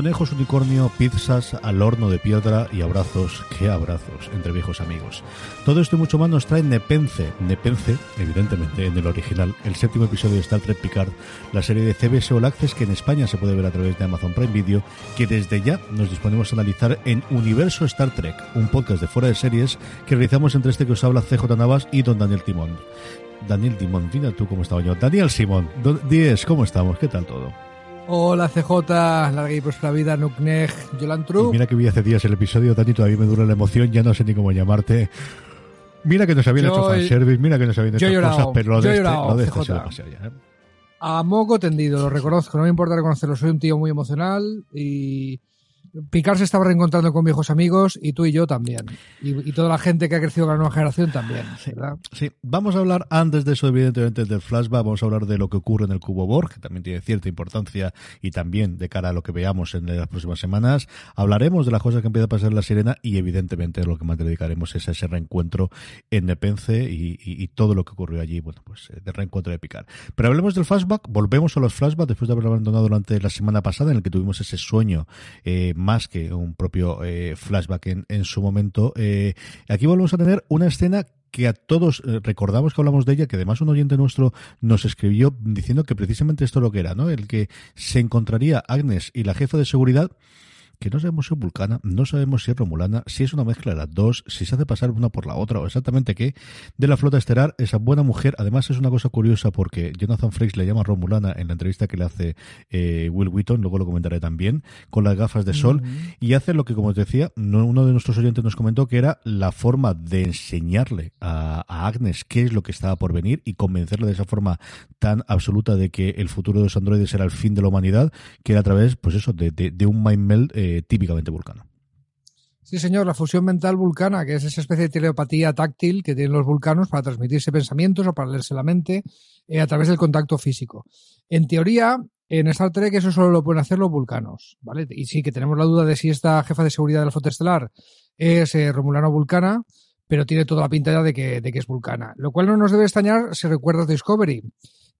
Conejos unicornio, pizzas al horno de piedra y abrazos, qué abrazos, entre viejos amigos. Todo esto y mucho más nos trae Nepence. Nepence, evidentemente, en el original, el séptimo episodio de Star Trek Picard, la serie de CBS All Access que en España se puede ver a través de Amazon Prime Video, que desde ya nos disponemos a analizar en Universo Star Trek, un podcast de fuera de series que realizamos entre este que os habla CJ Navas y don Daniel Timón. Daniel Timón, mira tú cómo estaba yo. Daniel Simón, Diez, ¿cómo estamos? ¿Qué tal todo? Hola CJ, larga y próspera vida, Nuknej, Yolantru. Mira que vi hace días el episodio, Dani, todavía me dura la emoción, ya no sé ni cómo llamarte. Mira que nos habían hecho fanservice, mira que nos habían hecho cosas, pero lo de, este, lo de este ya, ¿eh? A moco tendido, lo reconozco, no me importa reconocerlo, soy un tío muy emocional y Picard se estaba reencontrando con viejos amigos y tú y yo también. Y, toda la gente que ha crecido con la nueva generación también, ¿verdad? Sí, vamos a hablar antes de eso, evidentemente, del flashback. Vamos a hablar de lo que ocurre en el cubo Borg, que también tiene cierta importancia y también de cara a lo que veamos en las próximas semanas. Hablaremos de las cosas que empieza a pasar en la sirena y, evidentemente, lo que más dedicaremos es a ese reencuentro en Nepence y, todo lo que ocurrió allí, bueno, pues eh, de reencuentro de Picard. Pero hablemos del flashback, volvemos a los flashbacks después de haber abandonado durante la semana pasada en el que tuvimos ese sueño. Eh, más que un propio eh, flashback en, en, su momento. Eh, aquí volvemos a tener una escena que a todos eh, recordamos que hablamos de ella, que además un oyente nuestro nos escribió diciendo que precisamente esto es lo que era, ¿no? El que se encontraría Agnes y la jefa de seguridad que no sabemos si es vulcana, no sabemos si es romulana, si es una mezcla de las dos, si se hace pasar una por la otra o exactamente qué, de la flota estelar, esa buena mujer, además es una cosa curiosa porque Jonathan Frakes le llama romulana en la entrevista que le hace eh, Will Wheaton, luego lo comentaré también, con las gafas de sol, y hace lo que, como os decía, uno de nuestros oyentes nos comentó que era la forma de enseñarle a, Agnes qué es lo que estaba por venir y convencerle de esa forma tan absoluta de que el futuro de los androides era el fin de la humanidad, que era a través, pues eso, de, de, un mind meld eh, típicamente vulcano. Sí, señor, la fusión mental vulcana, que es esa especie de telepatía táctil que tienen los vulcanos para transmitirse pensamientos o para leerse la mente eh, a través del contacto físico. En teoría, en Star Trek eso solo lo pueden hacer los vulcanos, ¿vale? Y sí que tenemos la duda de si esta jefa de seguridad de la flota estelar es eh, romulano vulcana, pero tiene toda la pinta ya de que, de que es vulcana. Lo cual no nos debe extrañar si recuerdas Discovery,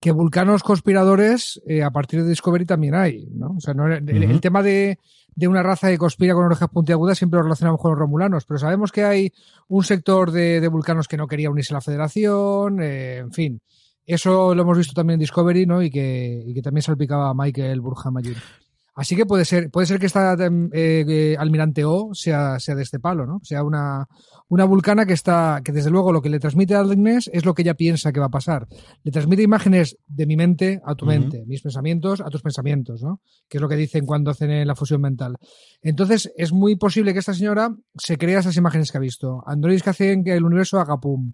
que vulcanos conspiradores eh, a partir de Discovery también hay, ¿no? O sea, el, tema de, una raza que conspira con orejas puntiagudas siempre lo relacionamos con los romulanos, pero sabemos que hay un sector de, vulcanos que no quería unirse a la federación, eh, en fin. Eso lo hemos visto también en Discovery, ¿no? Y que, y que también salpicaba a Michael Burja Mayor. Así que puede ser, puede ser que esta eh, almirante O sea, sea de este palo, ¿no? Sea una, una vulcana que está, que desde luego lo que le transmite a Agnes es lo que ella piensa que va a pasar. Le transmite imágenes de mi mente a tu mente, mis pensamientos a tus pensamientos, ¿no? Que es lo que dicen cuando hacen la fusión mental. Entonces, es muy posible que esta señora se crea esas imágenes que ha visto. Androides que hacen que el universo haga pum.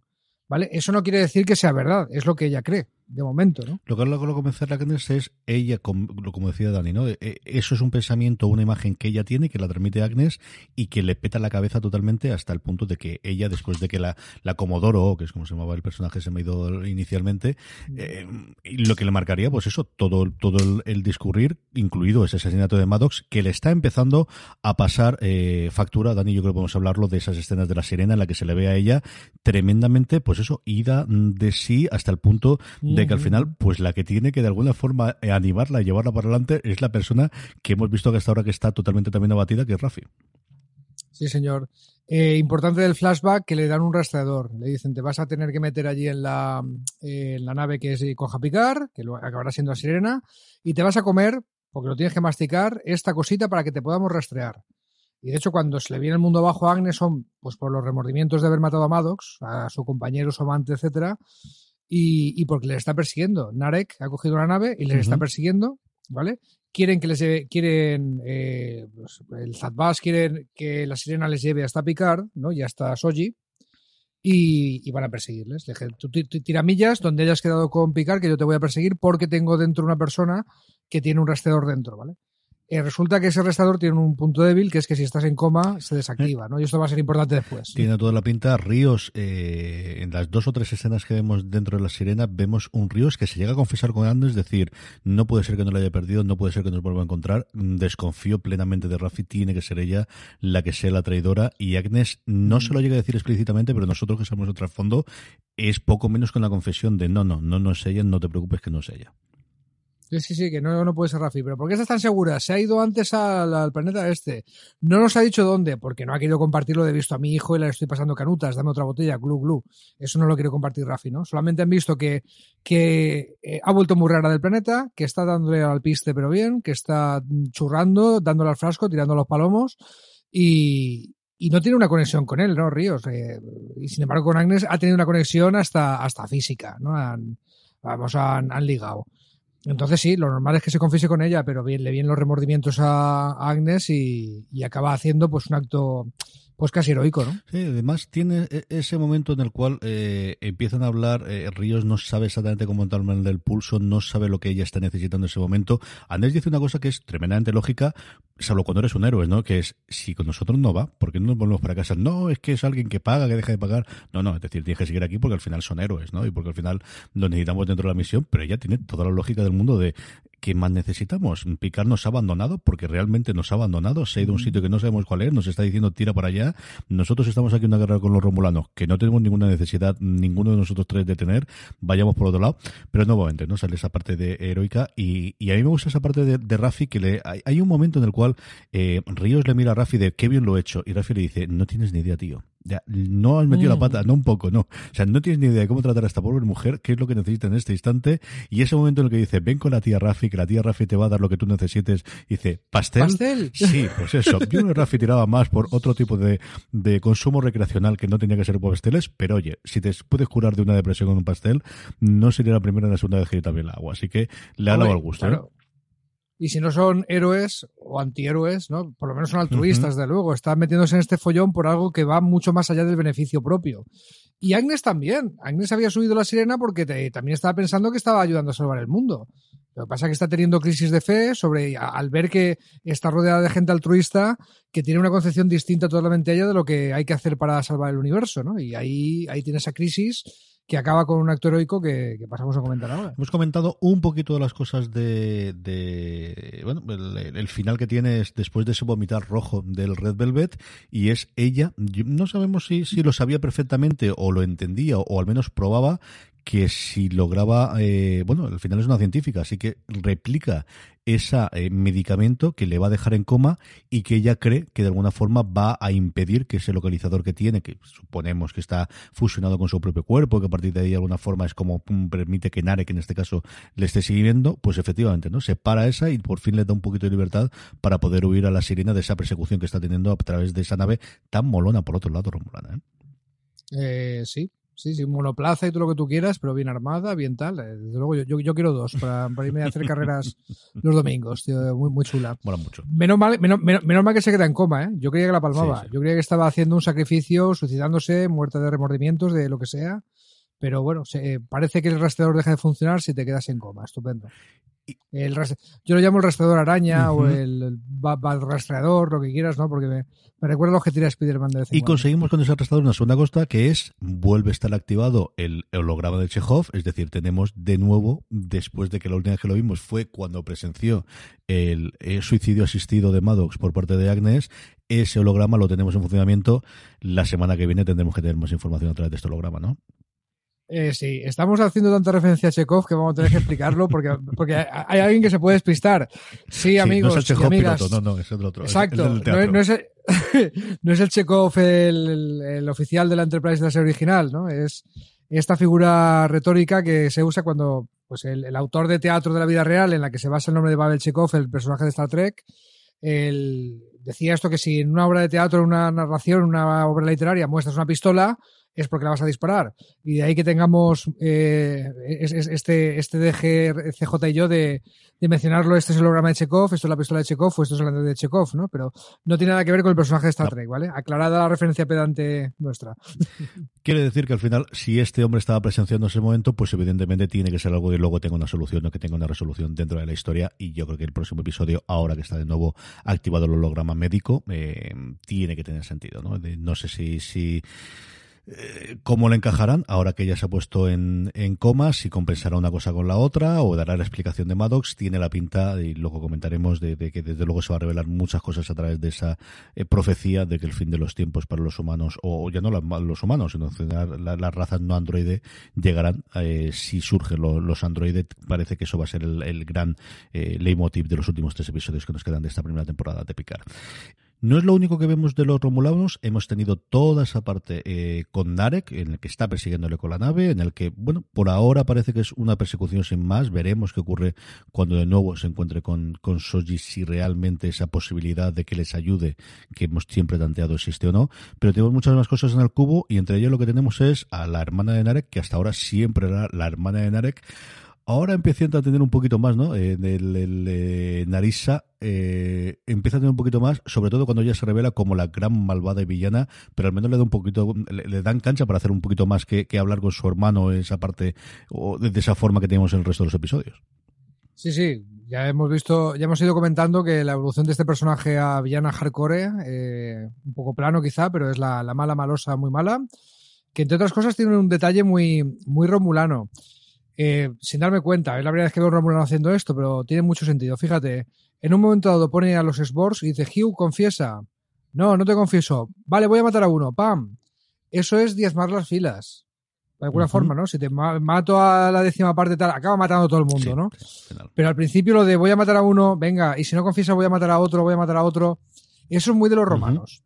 ¿Vale? Eso no quiere decir que sea verdad, es lo que ella cree de momento, ¿no? Lo que lo que comenzar la Agnes es ella, como, como decía Dani, ¿no? E, eso es un pensamiento, una imagen que ella tiene, que la transmite Agnes y que le peta la cabeza totalmente hasta el punto de que ella, después de que la, la Comodoro, que es como se llamaba el personaje, se me ha ido inicialmente, mm. eh, lo que le marcaría, pues eso, todo, todo el, discurrir, incluido ese asesinato de Maddox, que le está empezando a pasar eh, factura. Dani, yo creo que podemos hablarlo de esas escenas de la sirena en la que se le ve a ella tremendamente, pues eso, ida de sí hasta el punto de que al final, pues la que tiene que de alguna forma eh, animarla y llevarla para adelante es la persona que hemos visto que hasta ahora que está totalmente también abatida, que es Rafi. Sí, señor. Eh, importante del flashback que le dan un rastreador. Le dicen, te vas a tener que meter allí en la, en la nave que es Coja Picar, que lo acabará siendo la sirena, y te vas a comer, porque lo tienes que masticar, esta cosita para que te podamos rastrear. Y de hecho, cuando se le viene el mundo abajo a Agnes son pues por los remordimientos de haber matado a Maddox, a su compañero, su amante, etcétera, y, porque les está persiguiendo. Narek ha cogido una nave y les está persiguiendo, ¿vale? Quieren que les lleve, quieren, eh, pues, el Zadbas quieren que la sirena les lleve hasta Picard, ¿no? Y hasta Soji. Y, van a perseguirles. Le dije, tú tiramillas donde hayas quedado con Picard, que yo te voy a perseguir porque tengo dentro una persona que tiene un rastreador dentro, ¿vale? Eh, resulta que ese restaurador tiene un punto débil, que es que si estás en coma se desactiva, ¿no? Y esto va a ser importante después. Tiene toda la pinta. Ríos, eh, en las dos o tres escenas que vemos dentro de la sirena, vemos un Ríos que se llega a confesar con Andrés, es decir, no puede ser que no lo haya perdido, no puede ser que nos vuelva a encontrar. Desconfío plenamente de Rafi, tiene que ser ella la que sea la traidora. Y Agnes no se lo llega a decir explícitamente, pero nosotros que sabemos el trasfondo, es poco menos que una confesión de no, no, no, no es ella, no te preocupes que no es ella. Sí, sí, sí, que no, no puede ser Rafi. Pero ¿por qué estás tan segura? Se ha ido antes al, planeta este. No nos ha dicho dónde, porque no ha querido compartirlo de visto a mi hijo y le estoy pasando canutas, dame otra botella, glu, glu. Eso no lo quiere compartir Rafi, ¿no? Solamente han visto que, que eh, ha vuelto muy rara del planeta, que está dándole al piste pero bien, que está churrando, dándole al frasco, tirando los palomos y, y no tiene una conexión con él, ¿no? Ríos. Eh, y sin embargo con Agnes ha tenido una conexión hasta, hasta física, ¿no? Vamos, han, han ligado. Entonces sí, lo normal es que se confiese con ella, pero bien, le vienen los remordimientos a, Agnes y, y, acaba haciendo pues un acto pues casi heroico, ¿no? Sí, además tiene e, ese momento en el cual eh, empiezan a hablar, eh, Ríos no sabe exactamente cómo entrar el del pulso, no sabe lo que ella está necesitando en ese momento. Andrés dice una cosa que es tremendamente lógica, salvo cuando eres un héroe, ¿no? Que es, si con nosotros no va, ¿por qué no nos volvemos para casa? No, es que es alguien que paga, que deja de pagar. No, no, es decir, tienes que seguir aquí porque al final son héroes, ¿no? Y porque al final lo necesitamos dentro de la misión, pero ella tiene toda la lógica del mundo de ¿qué más necesitamos? Picar nos ha abandonado porque realmente nos ha abandonado, se ha ido a un sitio que no sabemos cuál es, nos está diciendo tira para allá. Nosotros estamos aquí en una guerra con los romulanos que no tenemos ninguna necesidad, ninguno de nosotros tres, de tener, vayamos por otro lado. Pero nuevamente, ¿no? Sale esa parte de heroica y, y a mí me gusta esa parte de, de Rafi que le, hay, un momento en el cual eh, Ríos le mira a Rafi de qué bien lo he hecho y Rafi le dice, no tienes ni idea, tío. Ya, no has metido la mm. pata, no un poco, no. O sea, no tienes ni idea de cómo tratar a esta pobre mujer, qué es lo que necesita en este instante. Y ese momento en el que dice, ven con la tía Rafi, que la tía Rafi te va a dar lo que tú necesites. Dice, ¿pastel? ¿Pastel? Sí, pues eso. Yo no Rafi tiraba más por otro tipo de, de consumo recreacional que no tenía que ser pasteles, pero oye, si te puedes curar de una depresión con un pastel, no sería la primera ni la segunda vez que también el agua. Así que le ha dado al gusto. ¿eh? Y si no son héroes o antihéroes, ¿no? Por lo menos son altruistas, de luego. Están metiéndose en este follón por algo que va mucho más allá del beneficio propio. Y Agnes también. Agnes había subido la sirena porque también estaba pensando que estaba ayudando a salvar el mundo. Lo que pasa es que está teniendo crisis de fe sobre al ver que está rodeada de gente altruista que tiene una concepción distinta totalmente a ella de lo que hay que hacer para salvar el universo, ¿no? Y ahí, ahí tiene esa crisis que acaba con un acto heroico que, pasamos a comentar ahora. Hemos comentado un poquito de las cosas de, de bueno, el, final que tiene es después de ese vomitar rojo del Red Velvet y es ella, no sabemos si, si lo sabía perfectamente o lo entendía o al menos probaba que si lograba, eh, bueno, al final es una científica, así que replica ese eh, medicamento que le va a dejar en coma y que ella cree que de alguna forma va a impedir que ese localizador que tiene, que suponemos que está fusionado con su propio cuerpo, que a partir de ahí de alguna forma es como permite que Nare, que en este caso le esté siguiendo, pues efectivamente, ¿no? Se para esa y por fin le da un poquito de libertad para poder huir a la sirena de esa persecución que está teniendo a través de esa nave tan molona por otro lado, Romulana, ¿eh? Eh, sí, Sí, sí, monoplaza y todo lo que tú quieras, pero bien armada, bien tal. Eh, desde luego, yo, yo, quiero dos para, para, irme a hacer carreras los domingos, tío, muy, muy chula. Mola mucho. Menos mal, menos, menos, mal que se queda en coma, ¿eh? Yo creía que la palmaba. Yo creía que estaba haciendo un sacrificio, suicidándose, muerta de remordimientos, de lo que sea. Pero bueno, se, parece que el rastreador deja de funcionar si te quedas en coma. Estupendo. El yo lo llamo el rastreador araña o el, rastreador, lo que quieras, ¿no? Porque me, me recuerda lo que tira Spider-Man de vez Y conseguimos con ese rastreador una segunda costa que es, vuelve a estar activado el holograma de Chekhov, es decir, tenemos de nuevo, después de que la última vez que lo vimos fue cuando presenció el, el suicidio asistido de Maddox por parte de Agnes, ese holograma lo tenemos en funcionamiento. La semana que viene tendremos que tener más información a través de este holograma, ¿no? Eh, sí, estamos haciendo tanta referencia a Chekhov que vamos a tener que explicarlo porque, porque hay alguien que se puede despistar. Sí, amigos. no es el Chekhov piloto, no, no, es el otro. Exacto, no, es el, no es el Chekhov el, el, oficial de la Enterprise de la serie original, ¿no? Es esta figura retórica que se usa cuando pues el, autor de teatro de la vida real, en la que se basa el nombre de Babel Chekhov, el personaje de Star Trek, el, decía esto que si en una obra de teatro, en una narración, una obra literaria muestras una pistola, es porque la vas a disparar. Y de ahí que tengamos eh, este, este DG, CJ y yo de, de, mencionarlo, este es el holograma de Chekhov, esto es la pistola de Chekhov o esto es el de Chekhov, ¿no? Pero no tiene nada que ver con el personaje de Star Trek, ¿vale? Aclarada la referencia pedante nuestra. Quiere decir que al final, si este hombre estaba presenciando ese momento, pues evidentemente tiene que ser algo que luego tenga una solución, no que tenga una resolución dentro de la historia. Y yo creo que el próximo episodio, ahora que está de nuevo activado el holograma médico, eh, tiene que tener sentido, ¿no? no sé si, si Eh, ¿Cómo le encajarán ahora que ya se ha puesto en, en coma? Si compensará una cosa con la otra o dará la explicación de Maddox. Tiene la pinta, y luego comentaremos, de, que desde luego se va a revelar muchas cosas a través de esa eh, profecía de que el fin de los tiempos para los humanos, o ya no los humanos, sino las razas no androide, llegarán eh, si surgen los androides. Parece que eso va a ser el, gran leitmotiv de los últimos tres episodios que nos quedan de esta primera temporada de Picar. No es lo único que vemos de los romulanos, hemos tenido toda esa parte eh, con Narek, en el que está persiguiéndole con la nave, en el que, bueno, por ahora parece que es una persecución sin más, veremos qué ocurre cuando de nuevo se encuentre con, con Soji, si realmente esa posibilidad de que les ayude, que hemos siempre tanteado, existe o no, pero tenemos muchas más cosas en el cubo y entre ellas lo que tenemos es a la hermana de Narek, que hasta ahora siempre era la hermana de Narek, Ahora empieza a tener un poquito más, ¿no? Eh, el, el, eh, Narisa eh, empieza a tener un poquito más, sobre todo cuando ella se revela como la gran malvada y villana, pero al menos le da un poquito, le, dan cancha para hacer un poquito más que, hablar con su hermano esa parte, o de, esa forma que tenemos en el resto de los episodios. Sí, sí, ya hemos visto, ya hemos ido comentando que la evolución de este personaje a villana hardcore, eh, un poco plano quizá, pero es la, la mala malosa muy mala, que entre otras cosas tiene un detalle muy, muy romulano. Eh, sin darme cuenta, es la primera vez que veo a Romulano haciendo esto, pero tiene mucho sentido. Fíjate, en un momento dado pone a los Sborgs y dice, Hugh, confiesa. No, no te confieso. Vale, voy a matar a uno. ¡Pam! Eso es diezmar las filas. De alguna forma, ¿no? Si te mato a la décima parte tal, acaba matando a todo el mundo, ¿no? Pero al principio lo de voy a matar a uno, venga, y si no confiesa voy a matar a otro, voy a matar a otro. Eso es muy de los romanos.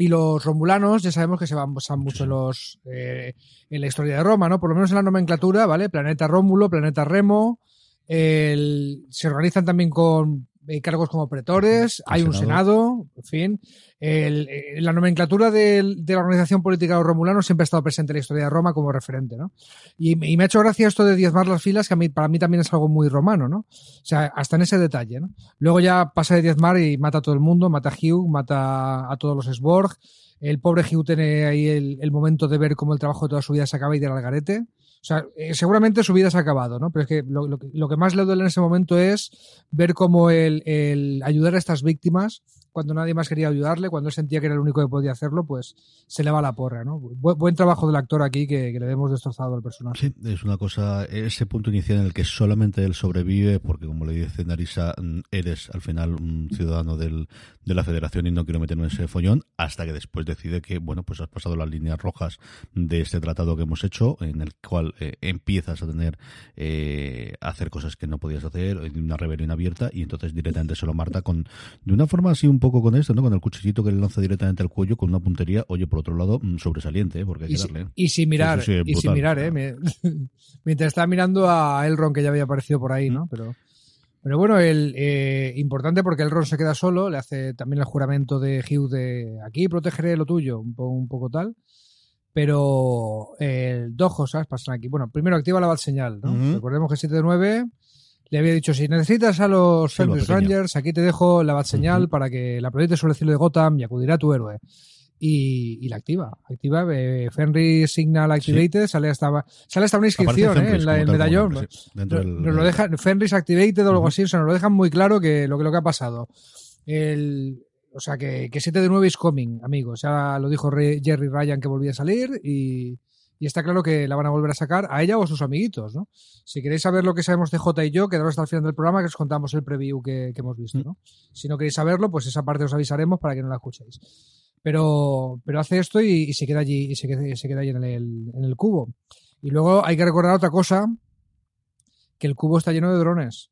Y los romulanos ya sabemos que se basan mucho en, los, eh, en la historia de Roma, ¿no? Por lo menos en la nomenclatura, ¿vale? Planeta Rómulo, Planeta Remo. se organizan también con cargos como pretores, hay un senado, en fin. Eh, la nomenclatura de, la organización política de siempre ha estado presente en la historia de Roma como referente, ¿no? Y, me ha hecho gracia esto de diezmar las filas, que a mí, para mí también es algo muy romano, ¿no? O sea, hasta en ese detalle, ¿no? Luego ya pasa de diezmar y mata a todo el mundo, mata a Hugh, mata a todos los Sborg. El pobre Hugh tiene ahí el, el momento de ver cómo el trabajo de toda su vida se acaba y del algarete. O sea, eh, seguramente su vida se ha acabado, ¿no? Pero es que lo, lo, que más le duele en ese momento es ver cómo el, el ayudar a estas víctimas cuando nadie más quería ayudarle, cuando él sentía que era el único que podía hacerlo, pues se le va la porra, ¿no? buen trabajo del actor aquí que, le hemos destrozado al personaje. Sí, es una cosa, ese punto inicial en el que solamente él sobrevive, porque como le dice Narisa, mm, eres al final un ciudadano de la federación y no quiero meterme en ese follón, hasta que después decide que, bueno, pues has pasado las líneas rojas de este tratado que hemos hecho, en el cual eh, empiezas a tener, eh, hacer cosas que no podías hacer, una rebelión abierta, y entonces directamente se lo marta con, de una forma así un poco con esto, ¿no? Con el cuchillito que le lanza directamente al cuello con una puntería, oye, por otro lado, mm, sobresaliente, ¿eh? porque hay que darle. y sin mirar, y sin mirar, ¿eh? Mientras estaba mirando a Elrond que ya había aparecido por ahí, ¿no? Mm. Pero, pero bueno, el eh, importante porque Elrond se queda solo, le hace también el juramento de Hugh de aquí protegeré lo tuyo, un poco, un poco tal. Pero el dos cosas pasan aquí. Bueno, primero activa la bat señal, ¿no? Recordemos que 7 de 9 le había dicho, si necesitas a los Fenris Rangers, aquí te dejo la bat señal para que la proyectes sobre el cielo de Gotham y acudirá a tu héroe. Y, la activa. Activa eh, Fenris Signal Activated, sale hasta sale hasta una inscripción eh, en el medallón. lo deja, Fenris Activated o algo así, o sea, nos lo dejan muy claro que lo que, lo que ha pasado. El, o sea, que, que 7 de 9 is coming, amigos. Ya lo dijo Jerry Ryan que volvía a salir y, y está claro que la van a volver a sacar a ella o a sus amiguitos, ¿no? Si queréis saber lo que sabemos de J y yo, quedaros hasta el final del programa que os contamos el preview que, hemos visto, ¿no? Si no queréis saberlo, pues esa parte os avisaremos para que no la escuchéis. Pero, pero hace esto y, se queda allí, y se queda, se queda allí en el, en el cubo. Y luego hay que recordar otra cosa, que el cubo está lleno de drones,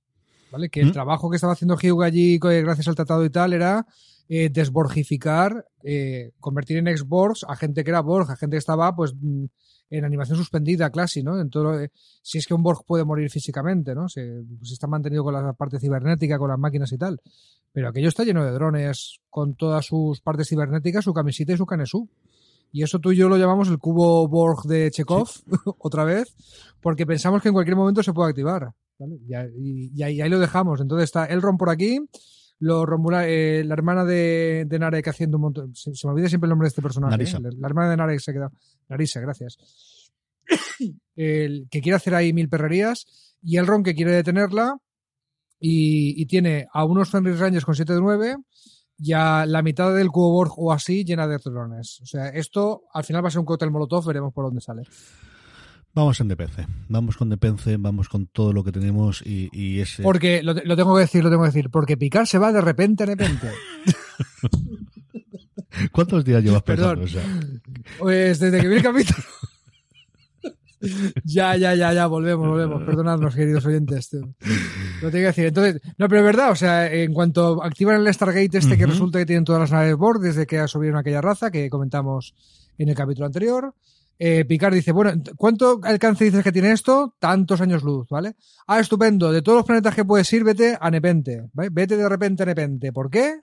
¿vale? Que el trabajo que estaba haciendo Hugh allí gracias al tratado y tal era eh, desborgificar, eh, convertir en ex-Borgs a gente que era Borg, a gente que estaba pues mm, en animación suspendida, casi, ¿no? En todo, si es que un Borg puede morir físicamente, ¿no? Se, se, está mantenido con la parte cibernética, con las máquinas y tal. Pero aquello está lleno de drones con todas sus partes cibernéticas, su camisita y su canesú. Y eso tú y yo lo llamamos el cubo Borg de Chekhov, otra vez, porque pensamos que en cualquier momento se puede activar. Y, ahí, lo dejamos. Entonces está Elrond por aquí, lo eh, la hermana de, de, Narek haciendo un montón. Se, me olvida siempre el nombre de este personaje. ¿eh? La, hermana de Narek se ha quedado. Narisa, gracias. el que quiere hacer ahí mil perrerías y el Ron que quiere detenerla y, tiene a unos Fenris Rangers con 7 de 9 ya la mitad del cubo Borg o así llena de drones. O sea, esto al final va a ser un cóctel molotov, veremos por dónde sale. Vamos en DPC, vamos con DPC, vamos con todo lo que tenemos y, y ese... Porque, lo, lo, tengo que decir, lo tengo que decir, porque picar se va de repente a repente. ¿Cuántos días llevas pensando? Pues desde que vi el capítulo. ya, ya, ya, ya, volvemos, volvemos. Perdonadnos, queridos oyentes. Lo tengo que decir. Entonces, no, pero es verdad, o sea, en cuanto activan el Stargate este uh -huh. que resulta que tienen todas las naves Borg desde que subieron aquella raza que comentamos en el capítulo anterior, eh, Picard dice, bueno, ¿cuánto alcance dices que tiene esto? Tantos años luz, ¿vale? Ah, estupendo. De todos los planetas que puedes ir, vete a Nepente. ¿vale? Vete de repente a Nepente. ¿Por qué?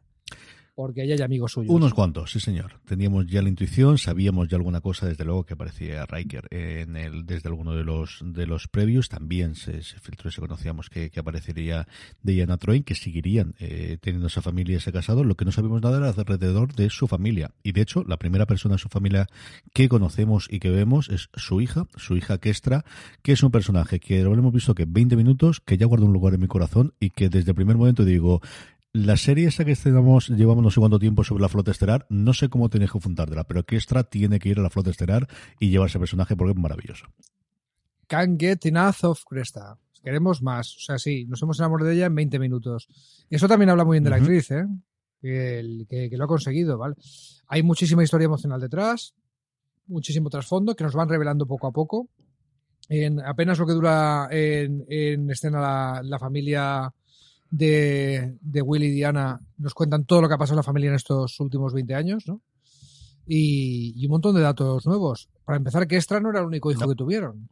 Porque allá hay amigos suyos. Unos cuantos, sí señor. Teníamos ya la intuición, sabíamos ya alguna cosa, desde luego que aparecía Riker en el, desde alguno de los de los previos, también se, se filtró y se conocíamos que, que aparecería Diana Troy, que seguirían eh, teniendo esa familia, ese casado, lo que no sabíamos nada era alrededor de su familia. Y de hecho, la primera persona de su familia que conocemos y que vemos es su hija, su hija Kestra, que es un personaje que lo hemos visto que 20 minutos, que ya guarda un lugar en mi corazón y que desde el primer momento digo, la serie esa que estamos, llevamos no sé cuánto tiempo sobre la flota estelar, no sé cómo tenéis que fundártela, pero Kestra tiene que ir a la flota estelar y llevar ese personaje porque es maravilloso. Can't get enough of Cresta. Queremos más. O sea, sí, nos hemos enamorado de ella en 20 minutos. Eso también habla muy bien de la uh -huh. actriz, ¿eh? Que, que, que, lo ha conseguido, ¿vale? Hay muchísima historia emocional detrás, muchísimo trasfondo que nos van revelando poco a poco. En apenas lo que dura en, en escena la, la familia de, de Will y Diana nos cuentan todo lo que ha pasado en la familia en estos últimos 20 años, ¿no? Y, y un montón de datos nuevos. Para empezar, que Extra no era el único hijo no. que tuvieron.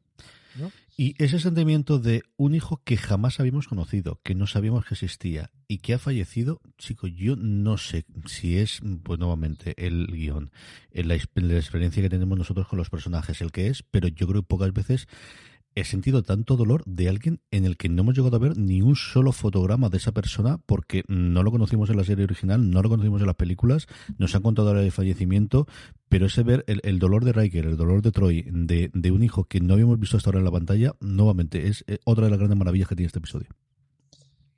¿no? Y ese sentimiento de un hijo que jamás habíamos conocido, que no sabíamos que existía y que ha fallecido, chico, yo no sé si es, pues nuevamente, el guion, la, la experiencia que tenemos nosotros con los personajes, el que es, pero yo creo que pocas veces he sentido tanto dolor de alguien en el que no hemos llegado a ver ni un solo fotograma de esa persona porque no lo conocimos en la serie original, no lo conocimos en las películas, nos han contado el fallecimiento, pero ese ver el, dolor de Riker, el dolor de Troy, de, de, un hijo que no habíamos visto hasta ahora en la pantalla, nuevamente es otra de las grandes maravillas que tiene este episodio.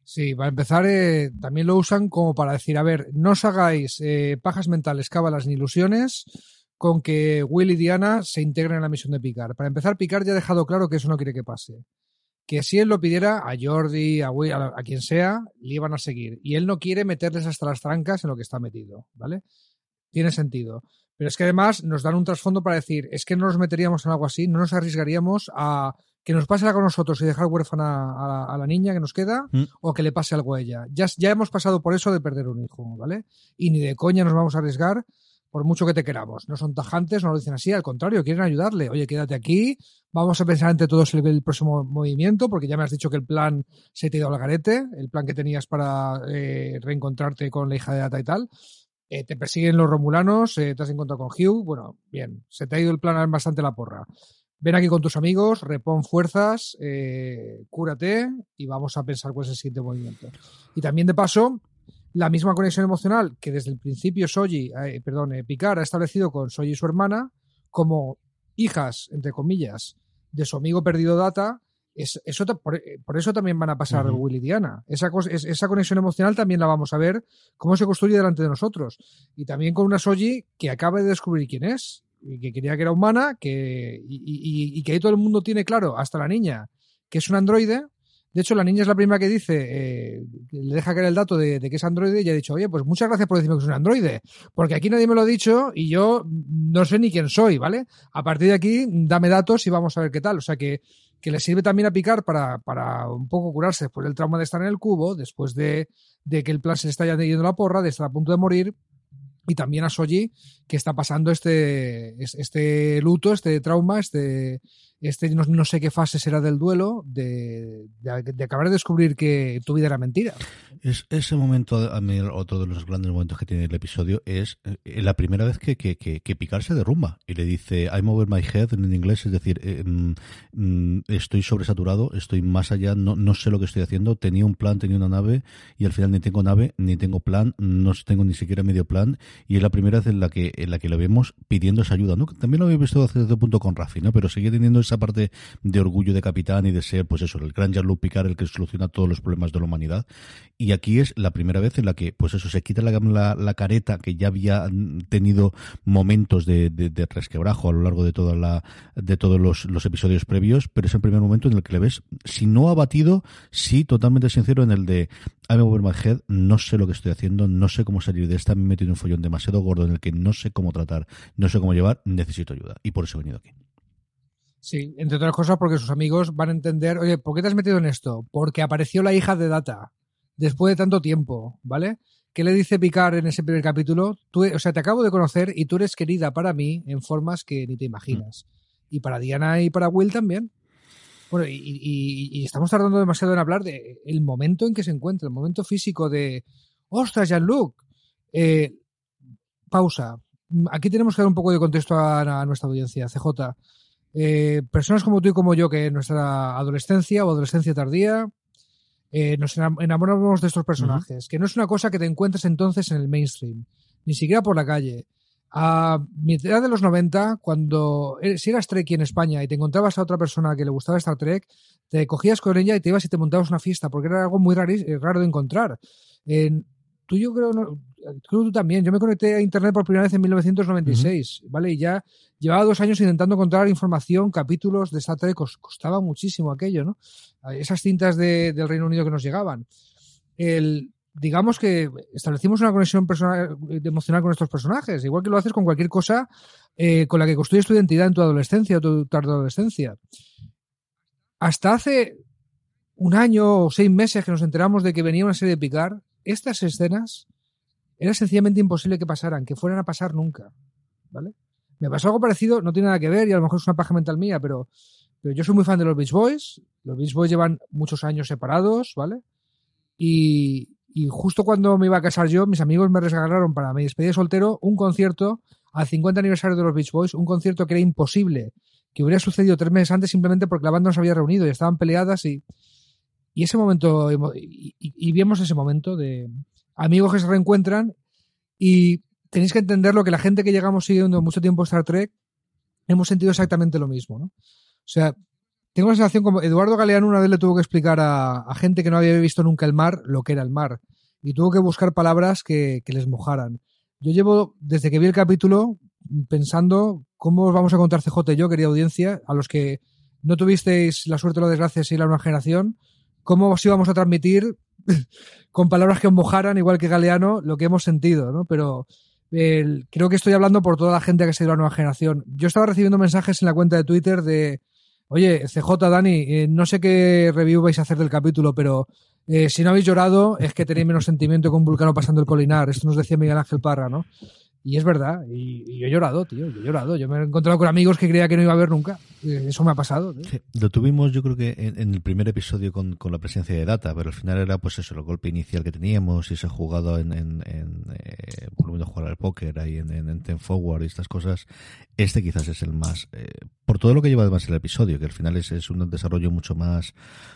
Sí, para empezar, eh, también lo usan como para decir, a ver, no os hagáis eh, pajas mentales, cábalas ni ilusiones, con que Will y Diana se integren en la misión de Picard. Para empezar, Picard ya ha dejado claro que eso no quiere que pase. Que si él lo pidiera a Jordi, a Will, a, a, quien sea, le iban a seguir. Y él no quiere meterles hasta las trancas en lo que está metido, ¿vale? Tiene sentido. Pero es que además nos dan un trasfondo para decir, es que no nos meteríamos en algo así, no nos arriesgaríamos a que nos pase algo a nosotros y dejar huérfana a la, a la niña que nos queda mm. o que le pase algo a ella. Ya, ya hemos pasado por eso de perder un hijo, ¿vale? Y ni de coña nos vamos a arriesgar por mucho que te queramos. No son tajantes, no lo dicen así, al contrario, quieren ayudarle. Oye, quédate aquí, vamos a pensar entre todos el, próximo movimiento, porque ya me has dicho que el plan se te ha ido al garete, el plan que tenías para eh, reencontrarte con la hija de Data y tal. Eh, te persiguen los romulanos, eh, te has encontrado con Hugh, bueno, bien, se te ha ido el plan bastante la porra. Ven aquí con tus amigos, repon fuerzas, cúrate y vamos a pensar cuál es el siguiente movimiento. Y también de paso, la misma conexión emocional que desde el principio Soji, eh, perdón, eh, Picard ha establecido con Soji y su hermana como hijas, entre comillas, de su amigo perdido Data, es, eso, por, por, eso también van a pasar uh -huh. Will y Diana. Esa, esa conexión emocional también la vamos a ver cómo se construye delante de nosotros. Y también con una Soji que acaba de descubrir quién es, y que quería que era humana, que, y, y, y que ahí todo el mundo tiene claro, hasta la niña, que es un androide, de hecho, la niña es la primera que dice, eh, le deja caer el dato de, que es androide y ha dicho, oye, pues muchas gracias por decirme que es un androide, porque aquí nadie me lo ha dicho y yo no sé ni quién soy, ¿vale? A partir de aquí, dame datos y vamos a ver qué tal. O sea que, que le sirve también a picar para, para un poco curarse después del trauma de estar en el cubo, después de, de que el plan se le está yendo la porra, de estar a punto de morir, y también a Soji que está pasando este, este luto, este trauma, este, este no, no, sé qué fase será del duelo, de, de, de, acabar de descubrir que tu vida era mentira. Es ese momento, a mí, otro de los grandes momentos que tiene el episodio es eh, la primera vez que, que, que, que se derrumba y le dice I'm over my head en inglés, es decir, eh, mm, estoy sobresaturado, estoy más allá, no, no sé lo que estoy haciendo, tenía un plan, tenía una nave y al final ni tengo nave, ni tengo plan, no tengo ni siquiera medio plan y es la primera vez en la que, en la que lo vemos pidiendo esa ayuda, ¿no? También lo había visto desde cierto punto con Rafi, ¿no? Pero sigue teniendo esa parte de orgullo de capitán y de ser, pues eso, el gran Jean-Luc Picard, el que soluciona todos los problemas de la humanidad. Y aquí es la primera vez en la que, pues eso, se quita la, la, careta que ya había tenido momentos de, de, resquebrajo a lo largo de toda la, de todos los, los episodios previos, pero es el primer momento en el que le ves, si no abatido, sí totalmente sincero en el de I'm over my head, no sé lo que estoy haciendo, no sé cómo salir de esta, me he metido en un follón demasiado gordo en el que no sé cómo tratar, no sé cómo llevar, necesito ayuda. Y por eso he venido aquí. Sí, entre otras cosas porque sus amigos van a entender, oye, ¿por qué te has metido en esto? Porque apareció la hija de Data después de tanto tiempo, ¿vale? ¿Qué le dice Picard en ese primer capítulo? Tú, o sea, te acabo de conocer y tú eres querida para mí en formas que ni te imaginas. Y para Diana y para Will también. Bueno, y, estamos tardando demasiado en hablar de el momento en que se encuentra, el momento físico de ¡Ostras, Jean-Luc! Eh, pausa. Aquí tenemos que dar un poco de contexto a, nuestra audiencia, CJ. Eh, personas como tú y como yo, que en nuestra adolescencia o adolescencia tardía eh, nos enamoramos de estos personajes, que no es una cosa que te encuentres entonces en el mainstream, ni siquiera por la calle. A mitad de los 90, cuando eh, si eras Trek en España y te encontrabas a otra persona que le gustaba Star Trek, te cogías con ella y te ibas y te montabas una fiesta, porque era algo muy raro de encontrar. tú yo creo, creo tú también, yo me conecté a Internet por primera vez en 1996, ¿vale? Y ya llevaba dos años intentando encontrar información, capítulos de Star Trek, costaba muchísimo aquello, ¿no? Esas cintas del Reino Unido que nos llegaban. El, digamos que establecimos una conexión personal, emocional con estos personajes, igual que lo haces con cualquier cosa eh, con la que construyes tu identidad en tu adolescencia o tu tarde adolescencia. Hasta hace un año o seis meses que nos enteramos de que venía una serie de Picar, estas escenas era sencillamente imposible que pasaran, que fueran a pasar nunca. ¿Vale? Me pasó algo parecido, no tiene nada que ver y a lo mejor es una paja mental mía, pero, pero yo soy muy fan de los Beach Boys. Los Beach Boys llevan muchos años separados, ¿vale? Y, y justo cuando me iba a casar yo, mis amigos me regalaron para mi despedida de soltero un concierto al 50 aniversario de los Beach Boys, un concierto que era imposible, que hubiera sucedido tres meses antes simplemente porque la banda no se había reunido y estaban peleadas y, y ese momento, y, y, vimos ese momento de amigos que se reencuentran y tenéis que entender lo que la gente que llegamos siguiendo mucho tiempo Star Trek hemos sentido exactamente lo mismo, ¿no? O sea, tengo la sensación como Eduardo Galeano una vez le tuvo que explicar a, gente que no había visto nunca el mar lo que era el mar y tuvo que buscar palabras que, les mojaran. Yo llevo, desde que vi el capítulo, pensando cómo os vamos a contar CJ y yo, querida audiencia, a los que no tuvisteis la suerte o la desgracia de seguir a una generación, cómo os íbamos a transmitir con palabras que mojaran, igual que Galeano, lo que hemos sentido, ¿no? Pero creo que estoy hablando por toda la gente que se a la nueva generación. Yo estaba recibiendo mensajes en la cuenta de Twitter de Oye, CJ, Dani, eh, no sé qué review vais a hacer del capítulo, pero eh, si no habéis llorado es que tenéis menos sentimiento que un vulcano pasando el colinar. Esto nos decía Miguel Ángel Parra, ¿no? Y es verdad, y, yo he llorado, tío, yo he llorado. Yo me he encontrado con amigos que creía que no iba a ver nunca. Eso me ha pasado. lo tuvimos, yo creo que en, el primer episodio con, la presencia de Data, pero al final era pues eso, el golpe inicial que teníamos y se ha jugado en, en, en eh, volviendo a jugar al póker ahí en, en, Ten Forward y estas cosas. Este quizás es el más, eh, por todo lo que lleva además el episodio, que al final es, es un desarrollo mucho más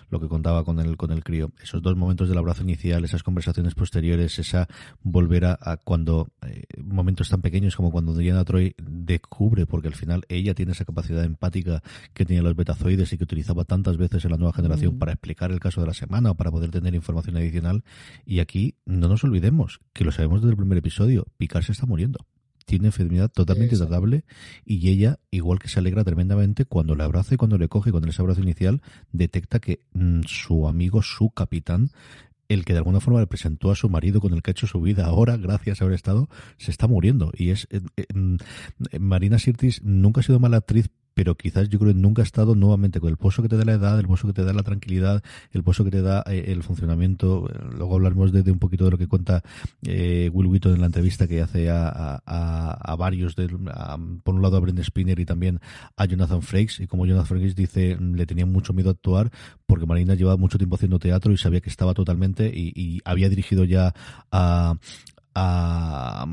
lo que contaba con el, con el crío. Esos dos momentos del abrazo inicial, esas conversaciones posteriores, esa volver a, cuando eh, momentos tan pequeños como cuando Diana Troy descubre, porque al final ella tiene esa capacidad empática que tenía los betazoides y que utilizaba tantas veces en la nueva generación mm. para explicar el caso de la semana o para poder tener información adicional. Y aquí no nos olvidemos que lo sabemos desde el primer episodio, Picard se está muriendo tiene enfermedad totalmente tratable y ella, igual que se alegra tremendamente cuando le abraza y cuando le coge, cuando ese abrazo inicial, detecta que mm, su amigo, su capitán, el que de alguna forma le presentó a su marido con el que ha hecho su vida ahora, gracias a haber estado, se está muriendo. Y es eh, eh, mm, Marina Sirtis nunca ha sido mala actriz, pero quizás yo creo que nunca ha estado nuevamente con el pozo que te da la edad, el pozo que te da la tranquilidad, el pozo que te da eh, el funcionamiento. Luego hablaremos de, un poquito de lo que cuenta eh, Will Wheaton en la entrevista que hace a, a, varios, de, por un lado a Brenda Spinner y también a Jonathan Frakes, y como Jonathan Frakes dice, le tenía mucho miedo a actuar porque Marina llevaba mucho tiempo haciendo teatro y sabía que estaba totalmente y, y había dirigido ya a, a,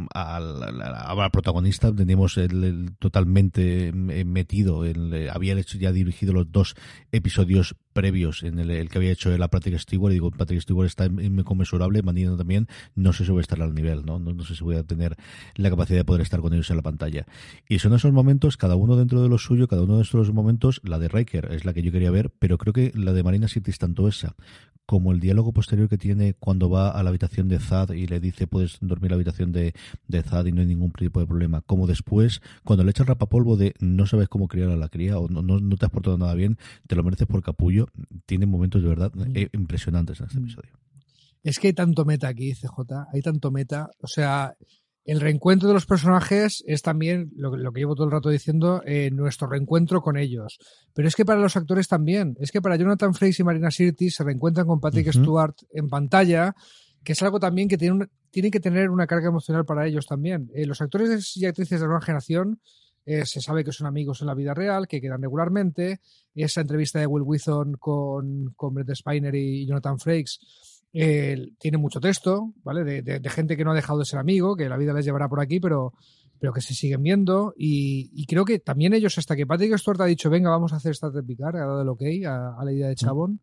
la, protagonista teníamos el, totalmente metido en, había hecho ya dirigido los dos episodios previos en el, que había hecho la Patrick Stewart y digo Patrick Stewart está inconmensurable Manino también no sé si voy a estar al nivel ¿no? ¿no? sé si voy a tener la capacidad de poder estar con ellos en la pantalla y son esos momentos cada uno dentro de lo suyo cada uno de estos momentos la de Riker es la que yo quería ver pero creo que la de Marina City tanto esa como el diálogo posterior que tiene cuando va a la habitación de Zad y le dice puedes dormir en la habitación de, de Zad y no hay ningún tipo de problema, como después cuando le echa el rapapolvo de no sabes cómo criar a la cría o no, no, te has portado nada bien, te lo mereces por capullo, tiene momentos de verdad eh, impresionantes en este episodio. Es que hay tanto meta aquí, CJ, hay tanto meta, o sea, el reencuentro de los personajes es también lo, que llevo todo el rato diciendo, eh, nuestro reencuentro con ellos. Pero es que para los actores también. Es que para Jonathan Frakes y Marina Sirtis se reencuentran con Patrick Stewart en pantalla, que es algo también que tiene, tiene que tener una carga emocional para ellos también. Eh, los actores y actrices de la nueva generación eh, se sabe que son amigos en la vida real, que quedan regularmente. Esa entrevista de Will Withon con, con Brett Spiner y Jonathan Frakes tiene mucho texto, ¿vale? De, gente que no ha dejado de ser amigo, que la vida les llevará por aquí, pero, pero que se siguen viendo. Y, creo que también ellos, hasta que Patrick Stewart ha dicho, venga, vamos a hacer esta de picar, ha dado el ok a, la idea de Chabón,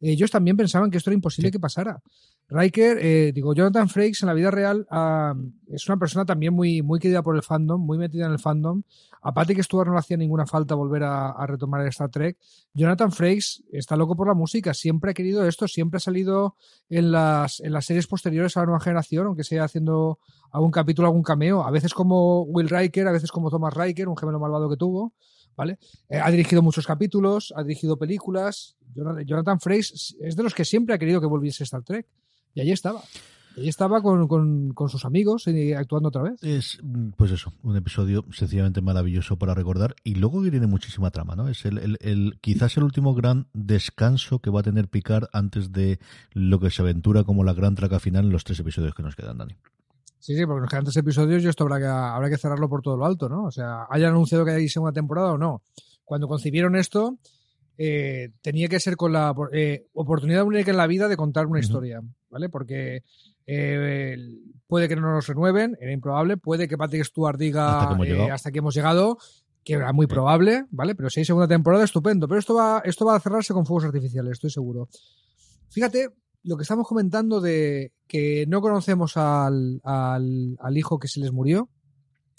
ellos también pensaban que esto era imposible que pasara. Riker, eh, digo, Jonathan Frakes en la vida real ah, es una persona también muy, muy querida por el fandom, muy metida en el fandom. A Patrick Stewart no le hacía ninguna falta volver a, retomar Star Trek. Jonathan Frakes está loco por la música, siempre ha querido esto, siempre ha salido en las, en las series posteriores a la nueva generación, aunque sea haciendo algún capítulo, algún cameo, a veces como Will Riker, a veces como Thomas Riker, un gemelo malvado que tuvo. ¿Vale? Eh, ha dirigido muchos capítulos, ha dirigido películas. Jonathan Frakes es de los que siempre ha querido que volviese Star Trek. Y allí estaba. Y estaba con, con, sus amigos y actuando otra vez. Es, pues eso, un episodio sencillamente maravilloso para recordar. Y luego que tiene muchísima trama, ¿no? Es el, el, quizás el último gran descanso que va a tener Picard antes de lo que se aventura como la gran traca final en los tres episodios que nos quedan, Dani. Sí, sí, porque nos quedan tres episodios y esto habrá que, habrá que cerrarlo por todo lo alto, ¿no? O sea, hayan anunciado que hay segunda temporada o no. Cuando concibieron esto, eh, tenía que ser con la eh, oportunidad única en la vida de contar una historia, ¿vale? Porque eh, puede que no nos renueven, era improbable, puede que Patrick Stewart diga hasta que, hemos llegado, que era muy probable, ¿vale? Pero si hay segunda temporada, estupendo. Pero esto va, esto va a cerrarse con fuegos artificiales, estoy seguro. Fíjate lo que estamos comentando de que no conocemos al, al, hijo que se les murió,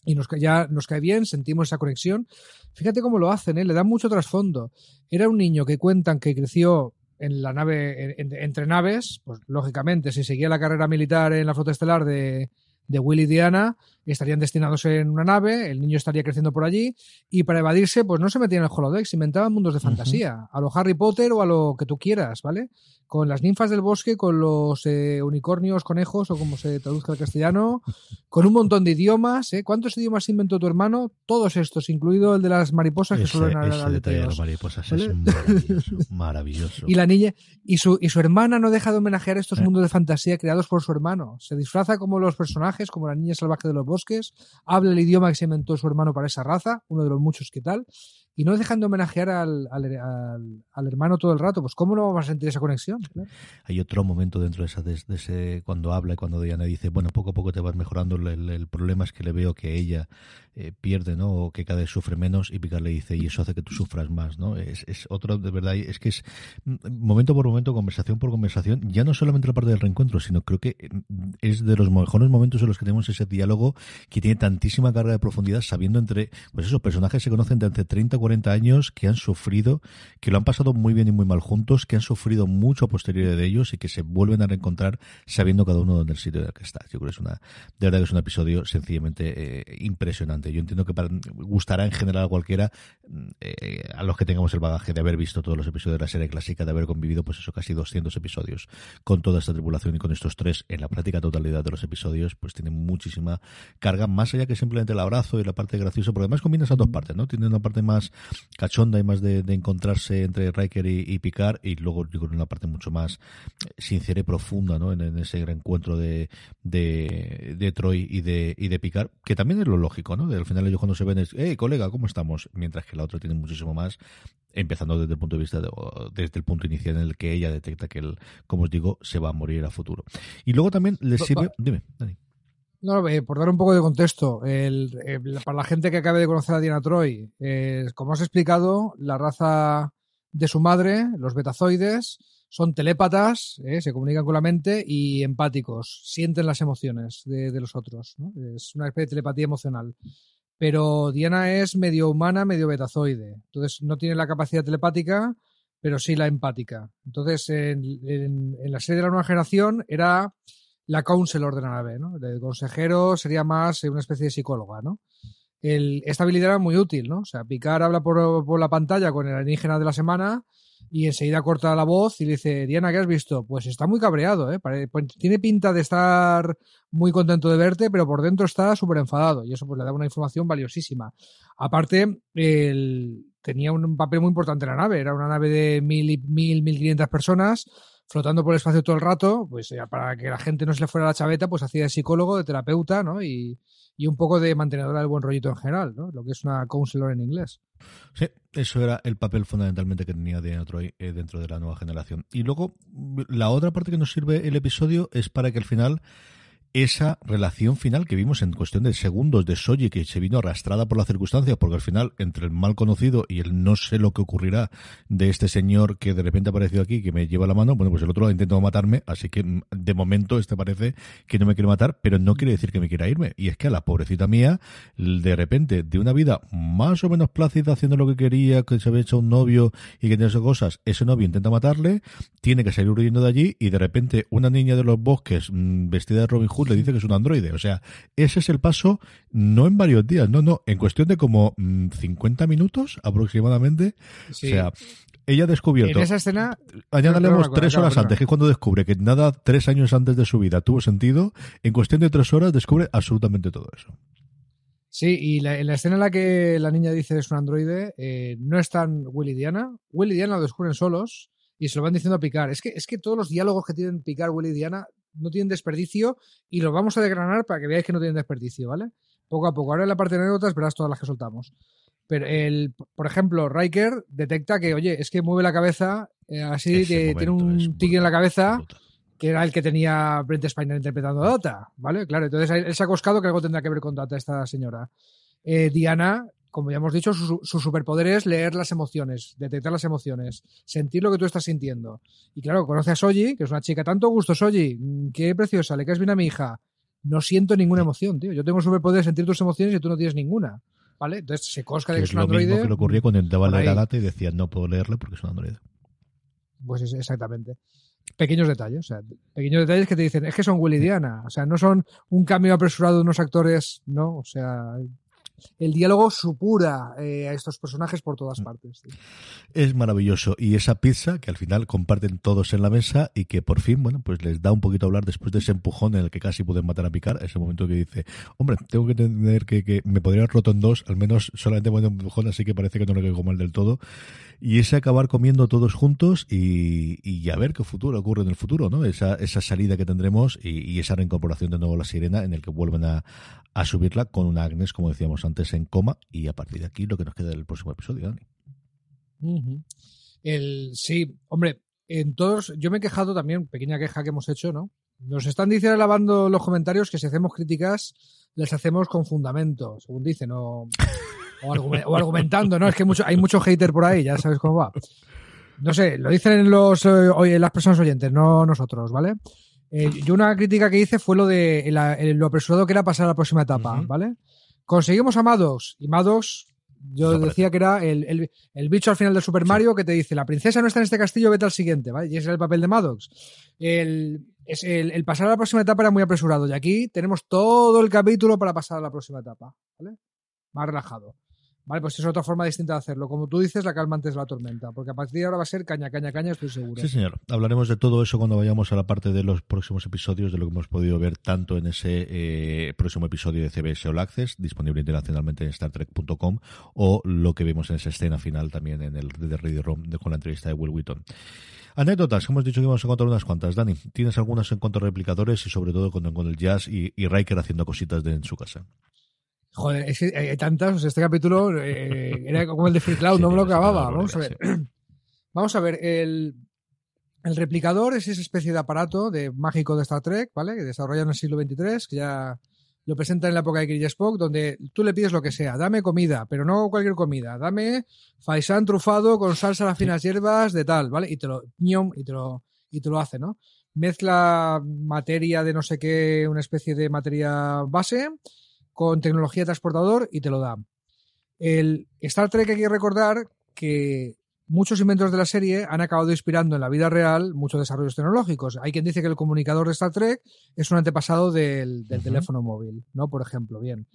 y nos, ya nos cae bien, sentimos esa conexión. Fíjate cómo lo hacen, ¿eh? le dan mucho trasfondo. Era un niño que cuentan que creció en la nave, entre naves, pues lógicamente, si seguía la carrera militar en la flota estelar de, de Will y Diana, estarían destinados en una nave, el niño estaría creciendo por allí, y para evadirse, pues no se metían en el holodeck, inventaban mundos de fantasía, a lo Harry Potter o a lo que tú quieras, ¿vale? con las ninfas del bosque, con los eh, unicornios, conejos, o como se traduzca al castellano, con un montón de idiomas. ¿eh? ¿Cuántos idiomas inventó tu hermano? Todos estos, incluido el de las mariposas que suelen ese detalle de las mariposas es maravilloso, maravilloso. Y la niña, y su, y su hermana no deja de homenajear estos eh. mundos de fantasía creados por su hermano. Se disfraza como los personajes, como la niña salvaje de los bosques, habla el idioma que se inventó su hermano para esa raza, uno de los muchos que tal y no dejan de homenajear al, al, hermano todo el rato, pues ¿cómo no vamos a sentir esa conexión? Hay otro momento dentro de, esa, de, ese, cuando habla y cuando Diana dice, bueno, poco a poco te vas mejorando, el, problema es que le veo que ella eh, pierde, ¿no? O que cada vez sufre menos y Picard le dice, y eso hace que tú sufras más, ¿no? Es, es otro, de verdad, es que es mm, momento por momento, conversación por conversación, ya no solamente la parte del reencuentro, sino creo que mm, es de los mejores momentos en los que tenemos ese diálogo que tiene tantísima carga de profundidad, sabiendo entre, pues esos personajes se conocen de entre 30 40 años que han sufrido, que lo han pasado muy bien y muy mal juntos, que han sufrido mucho a posteriori de ellos y que se vuelven a reencontrar sabiendo cada uno dónde el sitio en el que está. Yo creo que es una, de verdad que es un episodio sencillamente eh, impresionante. Yo entiendo que para, gustará en general a cualquiera, eh, a los que tengamos el bagaje de haber visto todos los episodios de la serie clásica, de haber convivido pues eso casi 200 episodios con toda esta tripulación y con estos tres en la práctica totalidad de los episodios, pues tiene muchísima carga, más allá que simplemente el abrazo y la parte graciosa, porque además combina esas dos partes, ¿no? Tiene una parte más cachonda y más de, encontrarse entre Riker y, Picard y luego yo creo una parte mucho más sincera y profunda ¿no? en, ese reencuentro de, de, de, Troy y de, y de Picard que también es lo lógico ¿no? al final ellos cuando se ven es hey colega ¿cómo estamos? mientras que la otra tiene muchísimo más empezando desde el punto de vista de, desde el punto inicial en el que ella detecta que él como os digo se va a morir a futuro y luego también le sirve dime Dani No, eh, por dar un poco de contexto, para la gente que acabe de conocer a Diana Troy, eh, como has explicado, la raza de su madre, los betazoides, son telépatas, eh, se comunican con la mente y empáticos, sienten las emociones de, los otros. Es una especie de telepatía emocional. Pero Diana es medio humana, medio betazoide. Entonces no tiene la capacidad telepática, pero sí la empática. Entonces en, en la serie de la nueva generación era la counselor de la nave, ¿no? El consejero sería más una especie de psicóloga, ¿no? El, esta habilidad era muy útil, ¿no? O sea, Picard habla por, la pantalla con el alienígena de la semana y enseguida corta la voz y le dice, Diana, ¿qué has visto? Pues está muy cabreado, ¿eh? Pues tiene pinta de estar muy contento de verte, pero por dentro está súper enfadado y eso pues le da una información valiosísima. Aparte, él tenía un papel muy importante en la nave, era una nave de mil, mil, mil quinientas personas flotando por el espacio todo el rato, pues para que la gente no se le fuera la chaveta, pues hacía de psicólogo, de terapeuta, ¿no? Y, y un poco de mantenedora del buen rollito en general, ¿no? Lo que es una counselor en inglés. Sí, eso era el papel fundamentalmente que tenía de Troy eh, dentro de la nueva generación. Y luego, la otra parte que nos sirve el episodio es para que al final esa relación final que vimos en cuestión de segundos de Soji que se vino arrastrada por las circunstancias porque al final entre el mal conocido y el no sé lo que ocurrirá de este señor que de repente ha aparecido aquí que me lleva la mano bueno pues el otro ha intentado matarme así que mm, de momento este parece que no me quiere matar pero no quiere decir que me quiera irme. Y es que a la pobrecita mía de repente de una vida más o menos plácida haciendo lo que quería que se había hecho un novio y que tenía esas cosas ese novio intenta matarle tiene que salir huyendo de allí y de repente una niña de los bosques mm, vestida de Robin Hood le dice que es un androide. O sea, ese es el paso, no en varios días, no, no, en cuestión de como 50 mm, minutos aproximadamente. O sea, ella ha descubierto. En esa escena. Añádalemos tres horas antes, que es cuando descubre que nada, tres años antes de su vida tuvo sentido. En cuestión de tres horas descubre absolutamente todo eso. Sí, y en la escena en la que la niña dice es un androide, eh, no están Will y Diana. Will y Diana lo descubren solos y se lo van diciendo a Picar. Es que, es que todos los diálogos que tienen Picar, Will y Diana no tienen desperdicio y los vamos a desgranar para que veáis que no tienen desperdicio, ¿vale? Poco a poco. Ahora en la parte de anécdotas verás todas las que soltamos. Pero, el, por ejemplo, Riker detecta que, oye, es que mueve la cabeza eh, así, que tiene un tigre en la cabeza, que era el que tenía Brent Spiner interpretando a Data, ¿vale? Claro, entonces él se ha coscado que algo tendrá que ver con Data, esta señora. Eh, Diana como ya hemos dicho, su, superpoder es leer las emociones, detectar las emociones, sentir lo que tú estás sintiendo. Y claro, conoce a Soji, que es una chica, tanto gusto, Soji, mm, qué preciosa, le caes bien a mi hija. No siento ninguna emoción, tío. Yo tengo el superpoder de sentir tus emociones y tú no tienes ninguna. ¿Vale? Entonces se cosca de que, es, un androide. Lo mismo que le ocurría cuando intentaba leer a Data y decía, no puedo leerle porque es un androide. Pues es exactamente pequeños detalles, o sea, pequeños detalles que te dicen, es que son Willy Diana, o sea, no son un cambio apresurado de unos actores, no, o sea, el diálogo supura eh, a estos personajes por todas mm. partes. Es maravilloso. Y esa pizza que al final comparten todos en la mesa y que por fin, bueno, pues les da un poquito a hablar después de ese empujón en el que casi pueden matar a Picar, ese momento que dice, hombre, tengo que tener que, me podría haber roto en dos, al menos solamente un empujón, así que parece que no le caigo mal del todo y ese acabar comiendo todos juntos y, y a ver qué futuro ocurre en el futuro, ¿no? Esa, esa salida que tendremos y, esa reincorporación de nuevo a la sirena en el que vuelven a, a, subirla con una Agnes, como decíamos antes, en coma y a partir de aquí lo que nos queda del próximo episodio, Dani. el, sí, hombre, en todos, yo me he quejado también, pequeña queja que hemos hecho, ¿no? Nos están diciendo lavando los comentarios que si hacemos críticas, las hacemos con fundamento, según dicen, o o, argumentando, ¿no? Es que mucho, hay mucho hater por ahí, ya sabes cómo va. No sé, lo dicen los, eh, las personas oyentes, no nosotros, ¿vale? Eh, yo una crítica que hice fue lo de lo apresurado que era pasar a la próxima etapa, ¿vale? Conseguimos a Maddox y Maddox yo decía que era el, bicho al final del Super Mario que te dice, la princesa no está en este castillo, vete al siguiente, ¿vale? Y ese era el papel de Maddox. El, es el, pasar a la próxima etapa era muy apresurado y aquí tenemos todo el capítulo para pasar a la próxima etapa, ¿vale? Más relajado. Vale, pues es otra forma distinta de hacerlo. Como tú dices, la calma antes de la tormenta, porque a partir de ahora va a ser caña, caña, caña, estoy seguro. Sí, señor. Hablaremos de todo eso cuando vayamos a la parte de los próximos episodios, de lo que hemos podido ver tanto en ese eh, próximo episodio de CBS All Access, disponible internacionalmente en StarTrek.com, o lo que vemos en esa escena final también en el de Ready Room con la entrevista de Will Wheaton. Anécdotas, hemos dicho que íbamos a contar unas cuantas. Dani, ¿tienes algunas en cuanto a replicadores y sobre todo con, con el jazz y, y Riker haciendo cositas de, en su casa? Joder, es que hay tantas. Este capítulo eh, era como el de Free Cloud, no me lo acababa. Vamos a ver. Vamos a ver, el, el, replicador es esa especie de aparato de mágico de Star Trek, ¿vale? Que desarrollan en el siglo XXIII, que ya lo presentan en la época de Kirk Spock, donde tú le pides lo que sea, dame comida, pero no cualquier comida, dame faisán trufado con salsa a las finas hierbas de tal, ¿vale? Y te lo, y te lo, y te lo hace, ¿no? Mezcla materia de no sé qué, una especie de materia base con tecnología de transportador y te lo da. El Star Trek hay que recordar que muchos inventos de la serie han acabado inspirando en la vida real muchos desarrollos tecnológicos. Hay quien dice que el comunicador de Star Trek es un antepasado del, teléfono móvil, ¿no? Por ejemplo, bien.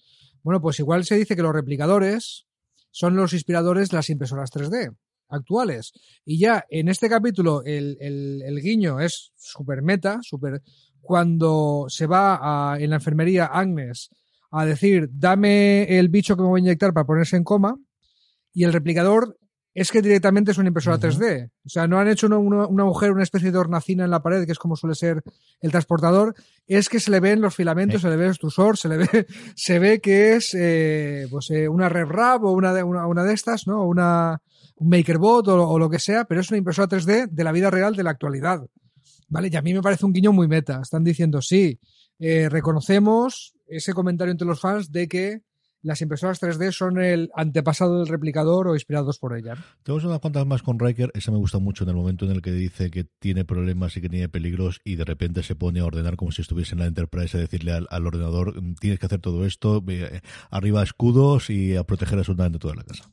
Bueno, pues igual se dice que los replicadores son los inspiradores de las impresoras 3D actuales. Y ya en este capítulo el, el, guiño es súper meta, súper... Cuando se va a, en la enfermería Agnes a decir, dame el bicho que me voy a inyectar para ponerse en coma, y el replicador es que directamente es una impresora 3D. O sea, no han hecho un agujero, una especie de hornacina en la pared, que es como suele ser el transportador. Es que se le ven los filamentos, se le ve el extrusor, se le ve, se ve que es eh, pues, eh, una RevRap o una de, una, de estas, ¿no? Una, un MakerBot o, o, lo que sea, pero es una impresora 3D de la vida real de la actualidad. ¿Vale? Y a mí me parece un guiño muy meta. Están diciendo, sí, eh, reconocemos ese comentario entre los fans de que las impresoras 3D son el antepasado del replicador o inspirados por ella. Tenemos unas cuantas más con Riker, esa me gusta mucho en el momento en el que dice que tiene problemas y que tiene peligros y de repente se pone a ordenar como si estuviese en la Enterprise a decirle al, ordenador tienes que hacer todo esto, arriba escudos y a proteger absolutamente toda la casa.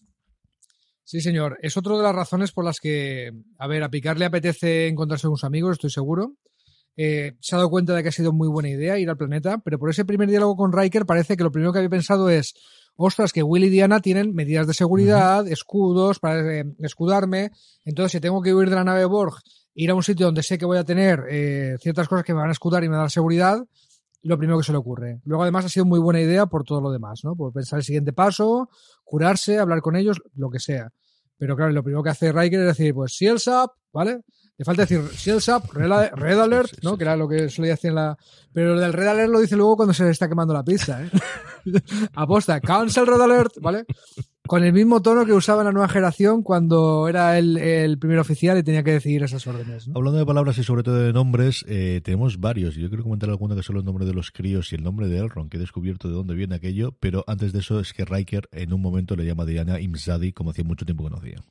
Sí, señor. Es otra de las razones por las que, a ver, a Picar le apetece encontrarse con sus amigos, estoy seguro. Eh, se ha dado cuenta de que ha sido muy buena idea ir al planeta, pero por ese primer diálogo con Riker parece que lo primero que había pensado es, ostras, que Will y Diana tienen medidas de seguridad, escudos para eh, escudarme, entonces si tengo que huir de la nave Borg, ir a un sitio donde sé que voy a tener eh, ciertas cosas que me van a escudar y me dan seguridad, lo primero que se le ocurre. Luego además ha sido muy buena idea por todo lo demás, ¿no? Por pensar el siguiente paso, curarse, hablar con ellos, lo que sea. Pero claro, lo primero que hace Riker es decir, pues si el SAP, ¿vale? Le falta decir Shields Up, Red, Alert, ¿no? Que era lo que solía decir en la. Pero lo del Red Alert lo dice luego cuando se le está quemando la pizza, ¿eh? Aposta, Cancel Red Alert, ¿vale? Con el mismo tono que usaba la nueva generación cuando era el, el primer oficial y tenía que decidir esas órdenes. Hablando de palabras y sobre todo de nombres, eh, tenemos varios. Yo quiero comentar alguno que son los nombres de los críos y el nombre de Elrond, que he descubierto de dónde viene aquello, pero antes de eso es que Riker en un momento le llama a Diana Imzadi, como hacía mucho tiempo que conocía.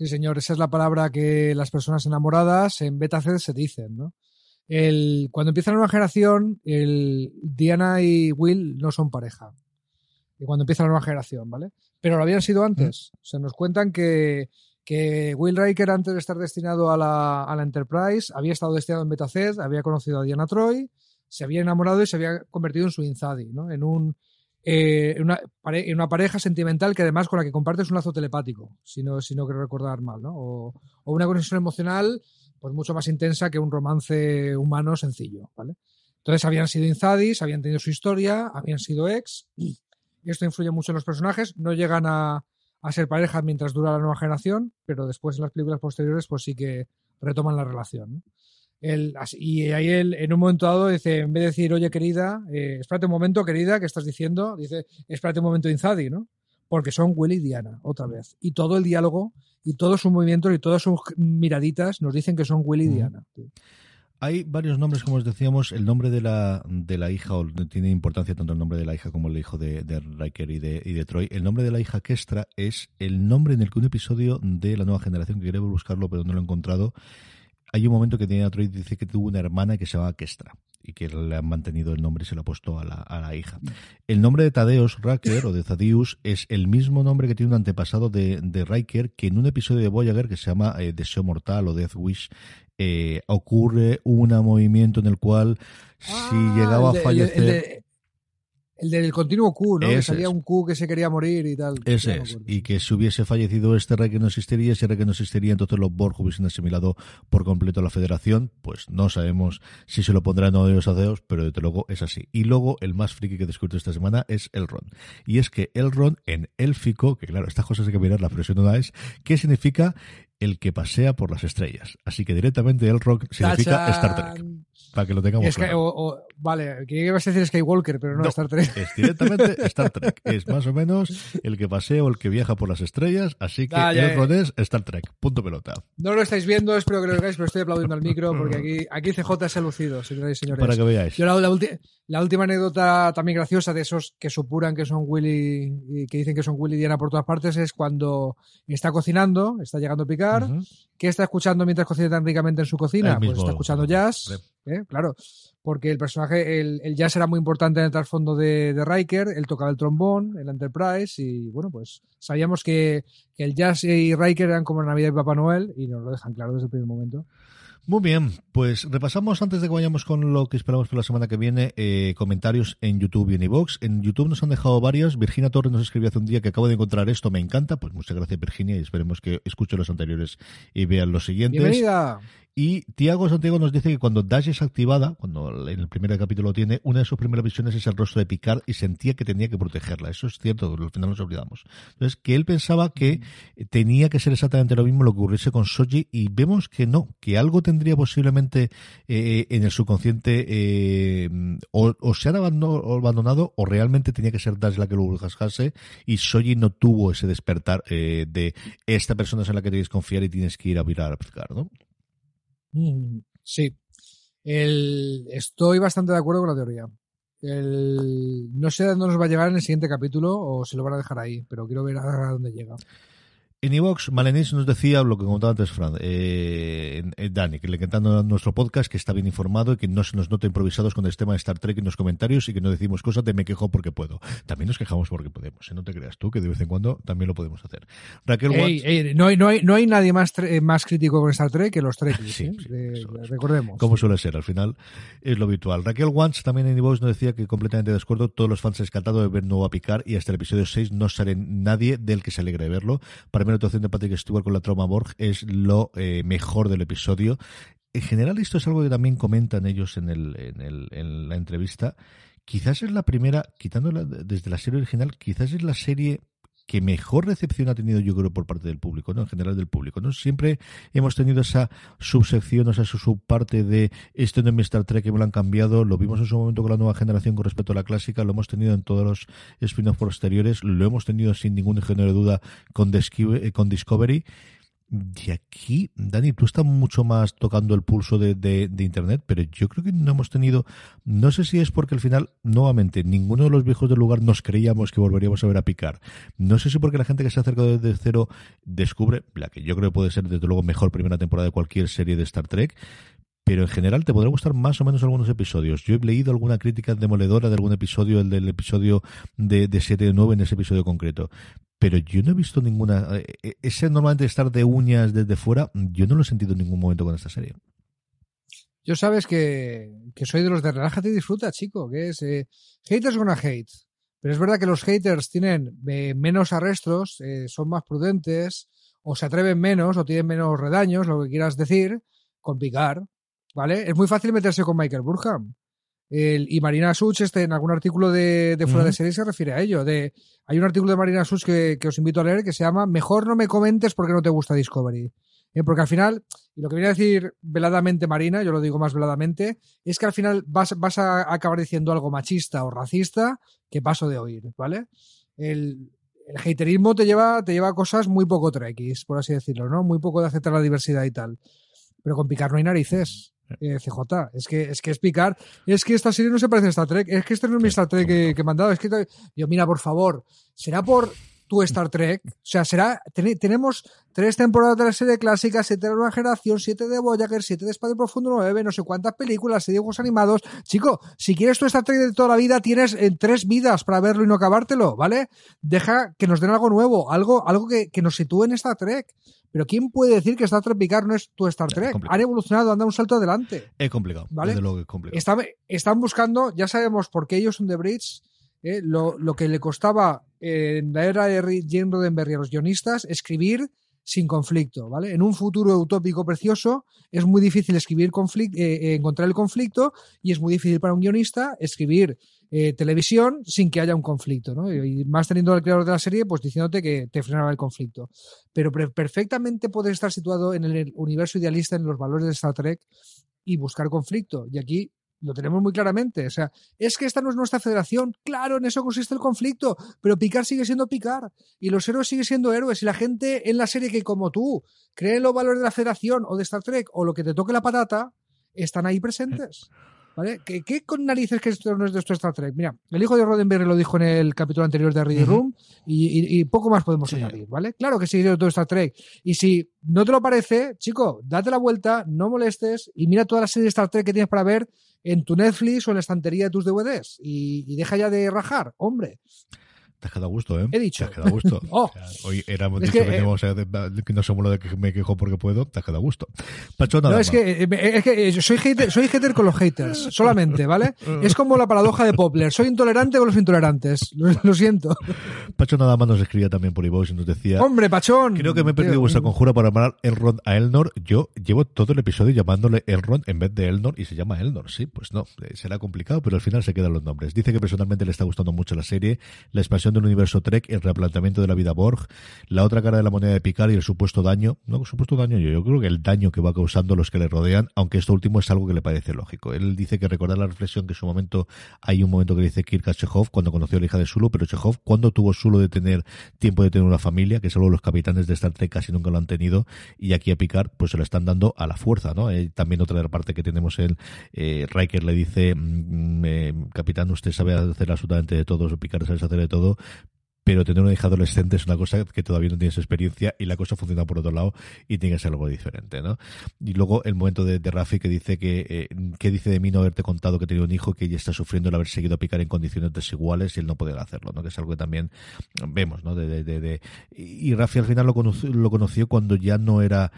Sí, señor, esa es la palabra que las personas enamoradas en beta se dicen, ¿no? El, cuando empieza la nueva generación, el, Diana y Will no son pareja. Y cuando empieza la nueva generación, ¿vale? Pero lo habían sido antes. Se nos cuentan que, que Will Riker, antes de estar destinado a la, a la Enterprise, había estado destinado en Beta Z, había conocido a Diana Troy, se había enamorado y se había convertido en su Inzadi, ¿no? En un, eh, una, una, pareja sentimental que además con la que compartes un lazo telepático, si no, si no quiero recordar mal, ¿no? O, una conexión emocional pues mucho más intensa que un romance humano sencillo, ¿vale? Entonces habían sido inzadis, habían tenido su historia, habían sido ex, y esto influye mucho en los personajes, no llegan a, a ser pareja mientras dura la nueva generación, pero después en las películas posteriores pues sí que retoman la relación. ¿no? Y ahí él, en un momento dado, dice, en vez de decir, oye, querida, eh, espérate un momento, querida, ¿qué estás diciendo? Dice, espérate un momento, Inzadi, ¿no? Porque son Will y Diana, otra vez. Y todo el diálogo, y todos sus movimientos, y todas sus miraditas nos dicen que son Will y Diana. Hay varios nombres, como os decíamos, el nombre de la, de la hija, o tiene importancia tanto el nombre de la hija como el hijo de, de Riker y de, y de Troy. El nombre de la hija Kestra es el nombre en el que un episodio de la nueva generación, que quería buscarlo pero no lo he encontrado, hay un momento que Diana Troy dice que tuvo una hermana que se llama Kestra y que le han mantenido el nombre y se lo ha puesto a la, a la hija. El nombre de Tadeus Racker o de Thaddeus es el mismo nombre que tiene un antepasado de, de Riker que en un episodio de Voyager que se llama eh, Deseo Mortal o Death Wish eh, ocurre un movimiento en el cual si ah, llegaba a fallecer... El del continuo Q, ¿no? que salía un Q que se quería morir y tal. Ese es. Y que si hubiese fallecido este rey que no existiría, ese rey que no existiría, entonces los Borg hubiesen asimilado por completo a la federación. Pues no sabemos si se lo pondrán o de los adeos, pero desde luego es así. Y luego el más friki que he descubierto esta semana es Elrond. Y es que Elrond en élfico, que claro, estas cosas hay que mirar, la expresión no es, ¿qué significa? el que pasea por las estrellas. Así que directamente Elrond significa Star Trek. Para que lo tengamos Es que, claro. o- o- vale, que ibas a decir Skywalker, pero no, No. Star Trek. Es directamente Star Trek. Es más o menos el que pasea o el que viaja por las estrellas, así que ya, el ron es Star Trek. Punto pelota. No lo estáis viendo, espero que lo veáis, pero estoy aplaudiendo al micro porque aquí, aquí CJ se ha lucido, señoras y señores. Para que veáis. Yo la, la ulti- la última anécdota también graciosa de esos que supuran que son Willy y que dicen que son Willy y Diana por todas partes es cuando está cocinando, está llegando a picar. ¿Qué está escuchando mientras cocina tan ricamente en su cocina? Pues está escuchando jazz, ¿eh? claro, porque el personaje, el, el jazz era muy importante en el trasfondo de, de Riker, él tocaba el trombón, el Enterprise y bueno, pues sabíamos que, que el jazz y Riker eran como Navidad y Papá Noel y nos lo dejan claro desde el primer momento. Muy bien, pues repasamos antes de que vayamos con lo que esperamos para la semana que viene, eh, comentarios en YouTube y en iVoox. En YouTube nos han dejado varios. Virginia Torres nos escribió hace un día que acabo de encontrar esto, me encanta. Pues muchas gracias Virginia y esperemos que escuchen los anteriores y vean los siguientes. Bienvenida. Y Tiago Santiago nos dice que cuando Dash es activada, cuando en el primer capítulo tiene, una de sus primeras visiones es el rostro de Picard y sentía que tenía que protegerla. Eso es cierto, al final nos olvidamos. Entonces, que él pensaba que tenía que ser exactamente lo mismo lo que ocurriese con Soji y vemos que no, que algo tendría posiblemente eh, en el subconsciente eh, o, o se han abandonado, o abandonado o realmente tenía que ser Dash la que lo buscase y Soji no tuvo ese despertar eh, de esta persona es en la que tienes que confiar y tienes que ir a mirar a Picard, ¿no? Mm, Sí. El, estoy bastante de acuerdo con la teoría. El, no sé a dónde nos va a llegar en el siguiente capítulo o si lo van a dejar ahí, pero quiero ver a dónde llega. En Evox, Malenis nos decía lo que comentaba antes Fran, eh, eh, Dani, que le encantando nuestro podcast, que está bien informado y que no se nos nota improvisados con el tema de Star Trek en los comentarios y que no decimos cosas de me quejo porque puedo. También nos quejamos porque podemos, ¿eh? no te creas tú, que de vez en cuando también lo podemos hacer. Raquel Ey, Watts, ey, no, hay, no, hay, no hay nadie más, eh, más crítico con Star Trek que los Trekkies, Sí, recordemos. como suele ser, al final es lo habitual. Raquel Wants también en Evox nos decía que completamente de acuerdo, todos los fans han escatado de ver nuevo a picar y hasta el episodio 6 no sale nadie del que se alegra de verlo. Para la actuación de Patrick Stewart con la trauma Borg es lo eh, mejor del episodio. En general esto es algo que también comentan ellos en, el, en, el, en la entrevista. Quizás es la primera, quitándola desde la serie original, quizás es la serie que mejor recepción ha tenido yo creo por parte del público, ¿no? En general del público, ¿no? Siempre hemos tenido esa subsección, o sea, su subparte de esto no es Star Trek que me lo han cambiado, lo vimos en su momento con la nueva generación con respecto a la clásica, lo hemos tenido en todos los spin-offs posteriores, lo hemos tenido sin ningún género de duda con, eh, con Discovery. Y aquí, Dani, tú estás mucho más tocando el pulso de, de, de, Internet, pero yo creo que no hemos tenido, no sé si es porque al final, nuevamente, ninguno de los viejos del lugar nos creíamos que volveríamos a ver a picar. No sé si porque la gente que se ha acercado desde cero descubre, la que yo creo que puede ser desde luego mejor primera temporada de cualquier serie de Star Trek, pero en general te podrá gustar más o menos algunos episodios. Yo he leído alguna crítica demoledora de algún episodio, el del episodio de, de 7 de 9 en ese episodio concreto. Pero yo no he visto ninguna. eh, Ese normalmente estar de uñas desde fuera, yo no lo he sentido en ningún momento con esta serie. Yo sabes que, que soy de los de relájate y disfruta, chico, que es eh, haters gonna hate. Pero es verdad que los haters tienen eh, menos arrestos, eh, son más prudentes, o se atreven menos, o tienen menos redaños, lo que quieras decir, con picar. ¿Vale? Es muy fácil meterse con Michael Burham. El, y Marina Such, este, en algún artículo de, de fuera uh -huh. de serie se refiere a ello. De, hay un artículo de Marina Such que, que, os invito a leer que se llama Mejor no me comentes porque no te gusta Discovery. Eh, porque al final, y lo que viene a decir veladamente Marina, yo lo digo más veladamente, es que al final vas, vas a acabar diciendo algo machista o racista que paso de oír, ¿vale? El, el haterismo te lleva, te lleva a cosas muy poco trekkies, por así decirlo, ¿no? Muy poco de aceptar la diversidad y tal. Pero con picar no hay narices. Eh, CJ, es que es que es picar, es que esta serie no se parece a Star Trek, es que este no es mi Star Trek que, que he mandado, es que yo mira, por favor, será por tu Star Trek, o sea, será ten, tenemos tres temporadas de la serie clásica, siete de la nueva generación, siete de Voyager, siete de Espacio Profundo, nueve, no sé cuántas películas, dibujos animados, chico, si quieres tu Star Trek de toda la vida, tienes en tres vidas para verlo y no acabártelo, ¿vale? Deja que nos den algo nuevo, algo, algo que, que nos sitúe en Star Trek. Pero ¿quién puede decir que Star Trek Picard no es tu Star Trek? Han evolucionado, han dado un salto adelante. Es complicado. ¿vale? Desde luego que es complicado. Está, están buscando, ya sabemos por qué ellos son de Bridge, eh, lo, lo, que le costaba en la era de Jane Roddenberry a los guionistas escribir sin conflicto, ¿vale? En un futuro utópico precioso es muy difícil escribir conflicto, eh, encontrar el conflicto y es muy difícil para un guionista escribir eh, televisión sin que haya un conflicto, ¿no? Y más teniendo al creador de la serie, pues diciéndote que te frenaba el conflicto. Pero perfectamente puedes estar situado en el universo idealista, en los valores de Star Trek, y buscar conflicto. Y aquí lo tenemos muy claramente. O sea, es que esta no es nuestra federación. Claro, en eso consiste el conflicto. Pero Picard sigue siendo Picard. Y los héroes siguen siendo héroes. Y la gente en la serie que, como tú, cree en los valores de la federación o de Star Trek o lo que te toque la patata, están ahí presentes. ¿Vale? ¿Qué, ¿Qué, con narices que esto no es de esto Star Trek? Mira, el hijo de Roddenberry lo dijo en el capítulo anterior de Ready Room y, y, y, poco más podemos añadir, ¿vale? Claro que sí, de todo Star Trek. Y si no te lo parece, chico, date la vuelta, no molestes y mira toda la serie de Star Trek que tienes para ver en tu Netflix o en la estantería de tus DVDs y, y deja ya de rajar, hombre. Te has quedado a gusto, ¿eh? He dicho. Te has quedado a gusto. oh. hoy éramos Es dicho que, que, eh, que no somos lo de que me quejo porque puedo. Te has quedado a gusto. Pacho, nada No, es más. que, eh, es que eh, soy hater, soy hater con los haters, solamente, ¿vale? Es como la paradoja de Popler. Soy intolerante con los intolerantes. Lo, lo siento. Pacho nada más nos escribía también por iVoox y nos decía... Hombre, Pachón. Creo que me he perdido Tío, vuestra conjura para llamar Elrond a Elnor. Yo llevo todo el episodio llamándole Elrond en vez de Elnor y se llama Elnor. Sí, pues no, eh, será complicado, pero al final se quedan los nombres. Dice que personalmente le está gustando mucho la serie, la expansión del universo Trek, el replanteamiento de la vida Borg, la otra cara de la moneda de Picard y el supuesto daño. No, supuesto daño yo, yo creo que el daño que va causando los que le rodean, aunque esto último es algo que le parece lógico. Él dice que recordar la reflexión que en su momento hay un momento que dice Kirk a Chekhov cuando conoció a la hija de Sulu, pero Chekhov, ¿cuándo tuvo Sulu de tener tiempo de tener una familia? Que es algo que los capitanes de Star Trek casi nunca lo han tenido y aquí a Picard pues se lo están dando a la fuerza, ¿no? Eh, también otra parte que tenemos el eh, Riker le dice, mm, capitán, usted sabe hacer absolutamente de todo, Picard sabe hacer de todo, pero tener una hija adolescente es una cosa que todavía no tienes experiencia y la cosa funciona por otro lado y tiene que ser algo diferente, ¿no? Y luego el momento de, de Rafi que dice que, eh, que dice de mí no haberte contado que tenía un hijo que ella está sufriendo el haber seguido a picar en condiciones desiguales y el no poder hacerlo, ¿no? Que es algo que también vemos, ¿no? De, de, de, y Rafi al final lo conoció cuando ya no era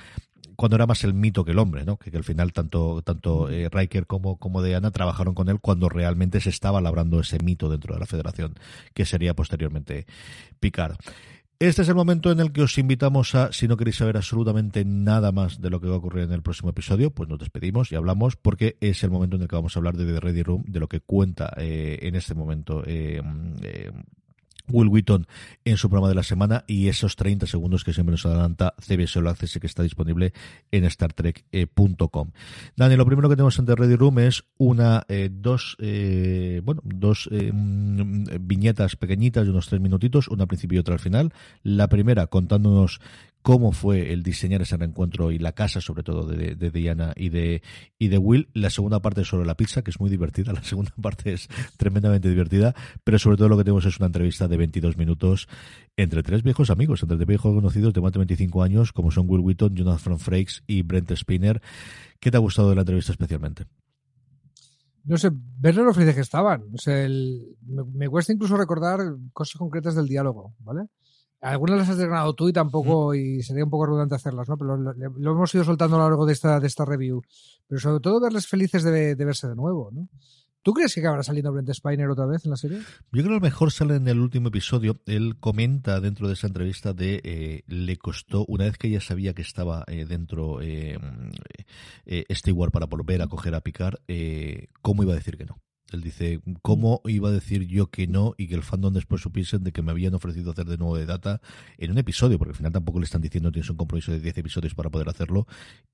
cuando era más el mito que el hombre, ¿no? Que, que al final tanto tanto eh, Riker como como Diana trabajaron con él cuando realmente se estaba labrando ese mito dentro de la Federación, que sería posteriormente Picard. Este es el momento en el que os invitamos a, si no queréis saber absolutamente nada más de lo que va a ocurrir en el próximo episodio, pues nos despedimos y hablamos porque es el momento en el que vamos a hablar de The Ready Room, de lo que cuenta eh, en este momento eh, eh, Will Wheaton en su programa de la semana y esos 30 segundos que siempre nos adelanta CBS All Access que está disponible en StarTrek.com. Dani, lo primero que tenemos en The Ready Room es una, eh, dos, eh, bueno, dos eh, mm, viñetas pequeñitas de unos tres minutitos, una al principio y otra al final. La primera contándonos cómo fue el diseñar ese reencuentro y la casa, sobre todo, de, de Diana y de, Will. La segunda parte sobre la pizza, que es muy divertida. La segunda parte es tremendamente divertida, pero sobre todo lo que tenemos es una entrevista de 22 minutos entre tres viejos amigos, entre tres viejos conocidos de más de 25 años, como son Will Wheaton, Jonathan Frakes y Brent Spinner. ¿Qué te ha gustado de la entrevista especialmente? No sé, verlo lo felices que estaban. O sea, el- me cuesta incluso recordar cosas concretas del diálogo, ¿vale? Algunas las has desgranado tú y tampoco, y sería un poco redundante hacerlas, ¿no? Pero lo, hemos ido soltando a lo largo de esta, de esta review. Pero sobre todo verles felices de, de verse de nuevo, ¿no? ¿Tú crees que acabará saliendo Brent Spiner otra vez en la serie? Yo creo que a lo mejor sale en el último episodio. Él comenta dentro de esa entrevista de eh, le costó, una vez que ella sabía que estaba eh, dentro eh, eh, Stewart para volver a coger a Picard, eh, ¿cómo iba a decir que no? Él dice, ¿cómo iba a decir yo que no y que el fandom después supiesen de que me habían ofrecido hacer de nuevo de data en un episodio? Porque al final tampoco le están diciendo tienes un compromiso de 10 episodios para poder hacerlo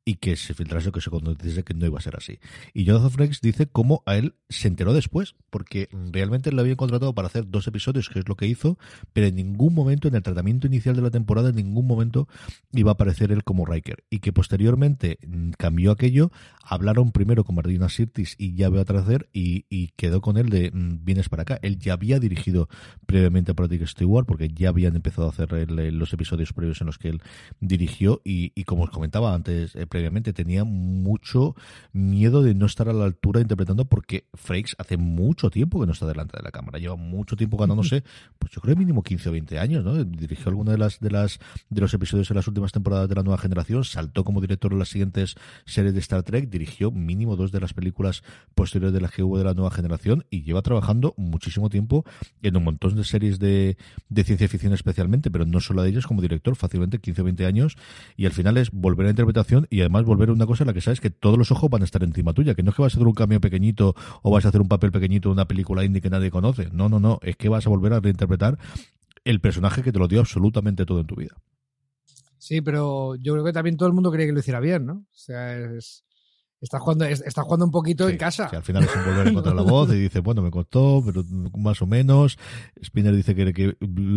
y que se filtrase o que se conociese que no iba a ser así. Y Jonathan Frakes dice cómo a él se enteró después, porque realmente le habían contratado para hacer dos episodios, que es lo que hizo, pero en ningún momento, en el tratamiento inicial de la temporada, en ningún momento iba a aparecer él como Riker. Y que posteriormente mm, cambió aquello, hablaron primero con Martina Sirtis y ya veo a tracer y quedó con él de mm, vienes para acá. Él ya había dirigido previamente a Patrick Stewart, porque ya habían empezado a hacer los episodios previos en los que él dirigió y, y como os comentaba antes eh, previamente, tenía mucho miedo de no estar a la altura interpretando porque Frakes hace mucho tiempo que no está delante de la cámara, lleva mucho tiempo ganándose, pues yo creo mínimo 15 o 20 años, ¿no? Dirigió alguna de las de las de los episodios en las últimas temporadas de la nueva generación, saltó como director en las siguientes series de Star Trek, dirigió mínimo dos de las películas posteriores de las que hubo de la nueva generación y lleva trabajando muchísimo tiempo en un montón de series de, ciencia ficción especialmente, pero no solo de ellas como director, fácilmente 15 o 20 años y al final es volver a interpretación y además volver a una cosa en la que sabes que todos los ojos van a estar encima tuya, que no es que vas a hacer un cambio pequeñito o vas a hacer un papel pequeñito en una película indie que nadie conoce, no, no, no, es que vas a volver a reinterpretar el personaje que te lo dio absolutamente todo en tu vida. Sí, pero yo creo que también todo el mundo quería que lo hiciera bien, ¿no? O sea, es, Está jugando, está jugando un poquito en casa. al final es un volver a encontrar la voz y dice, bueno, me costó, pero más o menos. Spinner dice que, que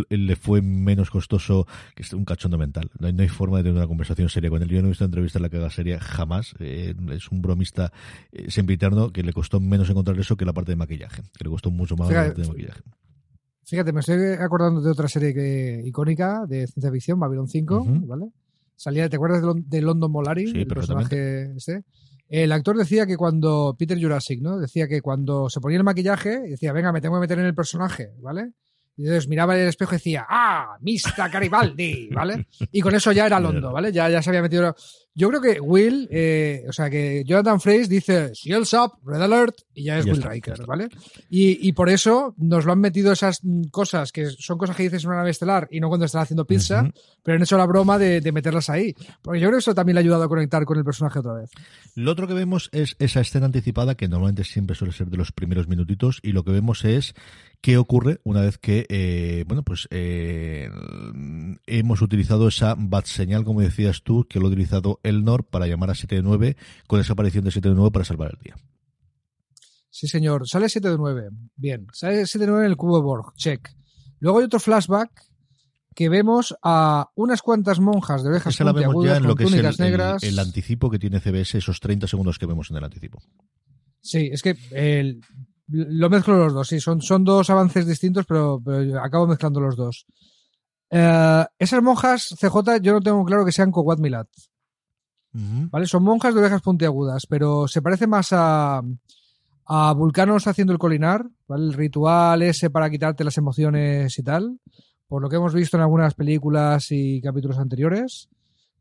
le fue menos costoso, que es un cachondo mental. No hay, no hay, forma de tener una conversación seria con él. Yo no he visto entrevista en la que haga seria jamás. Eh, es un bromista eh, sempiterno que le costó menos encontrar eso que la parte de maquillaje, que le costó mucho más la parte de maquillaje. Fíjate, me estoy acordando de otra serie que, icónica de ciencia ficción, Babylon 5, ¿vale? Salía, ¿te acuerdas de, London Molari? Sí, el personaje este. El actor decía que cuando, Peter Jurassic, ¿no? Decía que cuando se ponía el maquillaje, decía, venga, me tengo que meter en el personaje, ¿vale? Y entonces miraba en el espejo y decía, ¡ah! Mista Garibaldi, ¿vale? Y con eso ya era Londo, ¿vale? Ya, ya se había metido. Yo creo que Will, eh, o sea, que Jonathan Frakes dice Shields up, Red Alert, y ya es Will Riker, ¿vale? Y, y, por eso nos lo han metido esas cosas, que son cosas que dices en una nave estelar y no cuando están haciendo pizza, pero han hecho la broma de, de, meterlas ahí. Porque yo creo que eso también le ha ayudado a conectar con el personaje otra vez. Lo otro que vemos es esa escena anticipada, que normalmente siempre suele ser de los primeros minutitos, y lo que vemos es qué ocurre una vez que, eh, bueno, pues eh, hemos utilizado esa bat señal, como decías tú, que lo ha utilizado Elnor para llamar a 7 de 9 con esa aparición de 7 de 9 para salvar el día. Sí, señor. Sale 7 de 9. Bien. Sale 7 de 9 en el cubo de Borg. Check. Luego hay otro flashback que vemos a unas cuantas monjas de ovejas Esa la vemos ya en lo que es el, negras. El, el, anticipo que tiene CBS, esos 30 segundos que vemos en el anticipo. Sí, es que el, lo mezclo los dos, sí, son, son dos avances distintos, pero, pero acabo mezclando los dos. Eh, esas monjas, CJ, yo no tengo claro que sean Kowat Milat. ¿Vale? Son monjas de ovejas puntiagudas, pero se parece más a, a Vulcanos haciendo el colinar, ¿vale? El ritual ese para quitarte las emociones y tal, por lo que hemos visto en algunas películas y capítulos anteriores.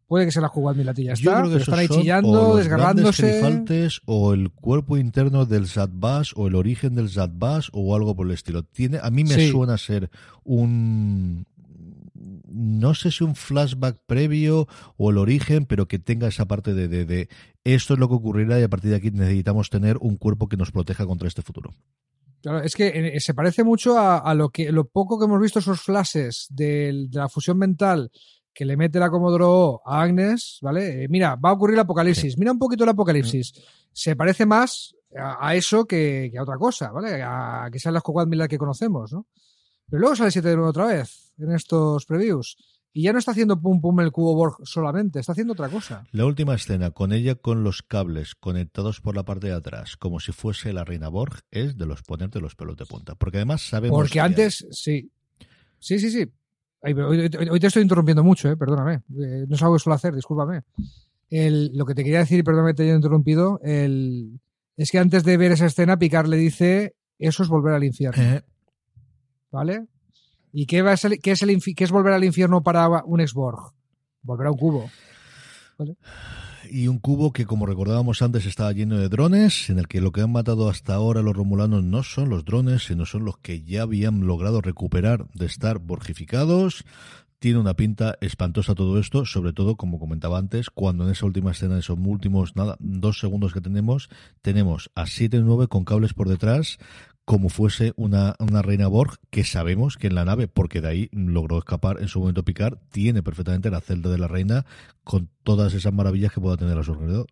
Puede que se la Milatilla. Está, Yo creo que están ahí chillando, o desgarrándose. o el cuerpo interno del Zadbas o el origen del Zadbas o algo por el estilo. Tiene, a mí me Sí. suena ser un no sé si un flashback previo o el origen, pero que tenga esa parte de, de, de esto es lo que ocurrirá y a partir de aquí necesitamos tener un cuerpo que nos proteja contra este futuro. Claro, es que eh, se parece mucho a, a lo que lo poco que hemos visto esos flashes de, la fusión mental que le mete la Commodore O a Agnes, ¿vale? Eh, mira, va a ocurrir el apocalipsis. Mira un poquito el apocalipsis. Se parece más a, a eso que, que a otra cosa, ¿vale? A, que sean las Miller que conocemos, ¿no? Pero luego sale 7 de 9 otra vez en estos previews. Y ya no está haciendo pum pum el cubo Borg solamente, está haciendo otra cosa. La última escena, con ella con los cables conectados por la parte de atrás, como si fuese la reina Borg, es de los ponerte los pelos de punta. Porque además sabemos. Porque que- antes, sí. Sí, sí, sí. Ay, pero hoy, hoy- hoy te estoy interrumpiendo mucho, eh, perdóname. Eh, no es algo que suelo hacer, discúlpame. El, lo que te quería decir, y perdóname que te haya interrumpido, el, es que antes de ver esa escena, Picard le dice, eso es volver al infierno, Eh, ¿vale? ¿Y qué, es volver al infierno para un ex-Borg? Volver a un cubo. y un cubo que, como recordábamos antes, estaba lleno de drones, en el que lo que han matado hasta ahora los romulanos no son los drones, sino son los que ya habían logrado recuperar de estar borgificados. Tiene una pinta espantosa todo esto, sobre todo, como comentaba antes, cuando en esa última escena, esos últimos, nada, dos segundos que tenemos, tenemos a 7-9 con cables por detrás, como fuese una, una reina Borg, que sabemos que en la nave, porque de ahí logró escapar en su momento Picard, tiene perfectamente la celda de la reina con todas esas maravillas que pueda tener a su alrededor.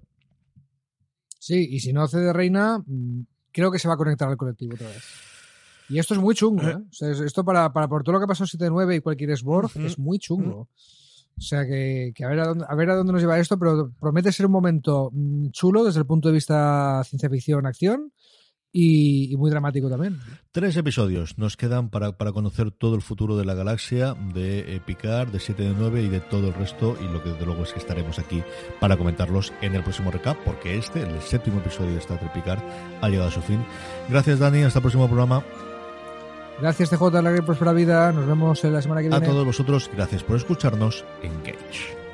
Sí, y si no hace de reina, mm, creo que se va a conectar al colectivo otra vez. Y esto es muy chungo, ¿eh? O sea, es- esto para, para por todo lo que pasó 7-9 y cualquier Sborg Ujú. es muy chungo. O sea que, que a, ver a, dónde, a ver a dónde nos lleva esto, pero promete ser un momento mm, chulo desde el punto de vista ciencia ficción, acción y, y muy dramático también. Tres episodios nos quedan para, para conocer todo el futuro de la galaxia, de eh, Picard, de 7 de 9 y de todo el resto. Y lo que desde luego es que estaremos aquí para comentarlos en el próximo recap, porque este, el séptimo episodio de Star Trek Picard, ha llegado a su fin. Gracias, Dani. Hasta el próximo programa. Gracias, TJ, larga y próspera vida. Nos vemos en la semana que A viene. todos vosotros, gracias por escucharnos. Engage.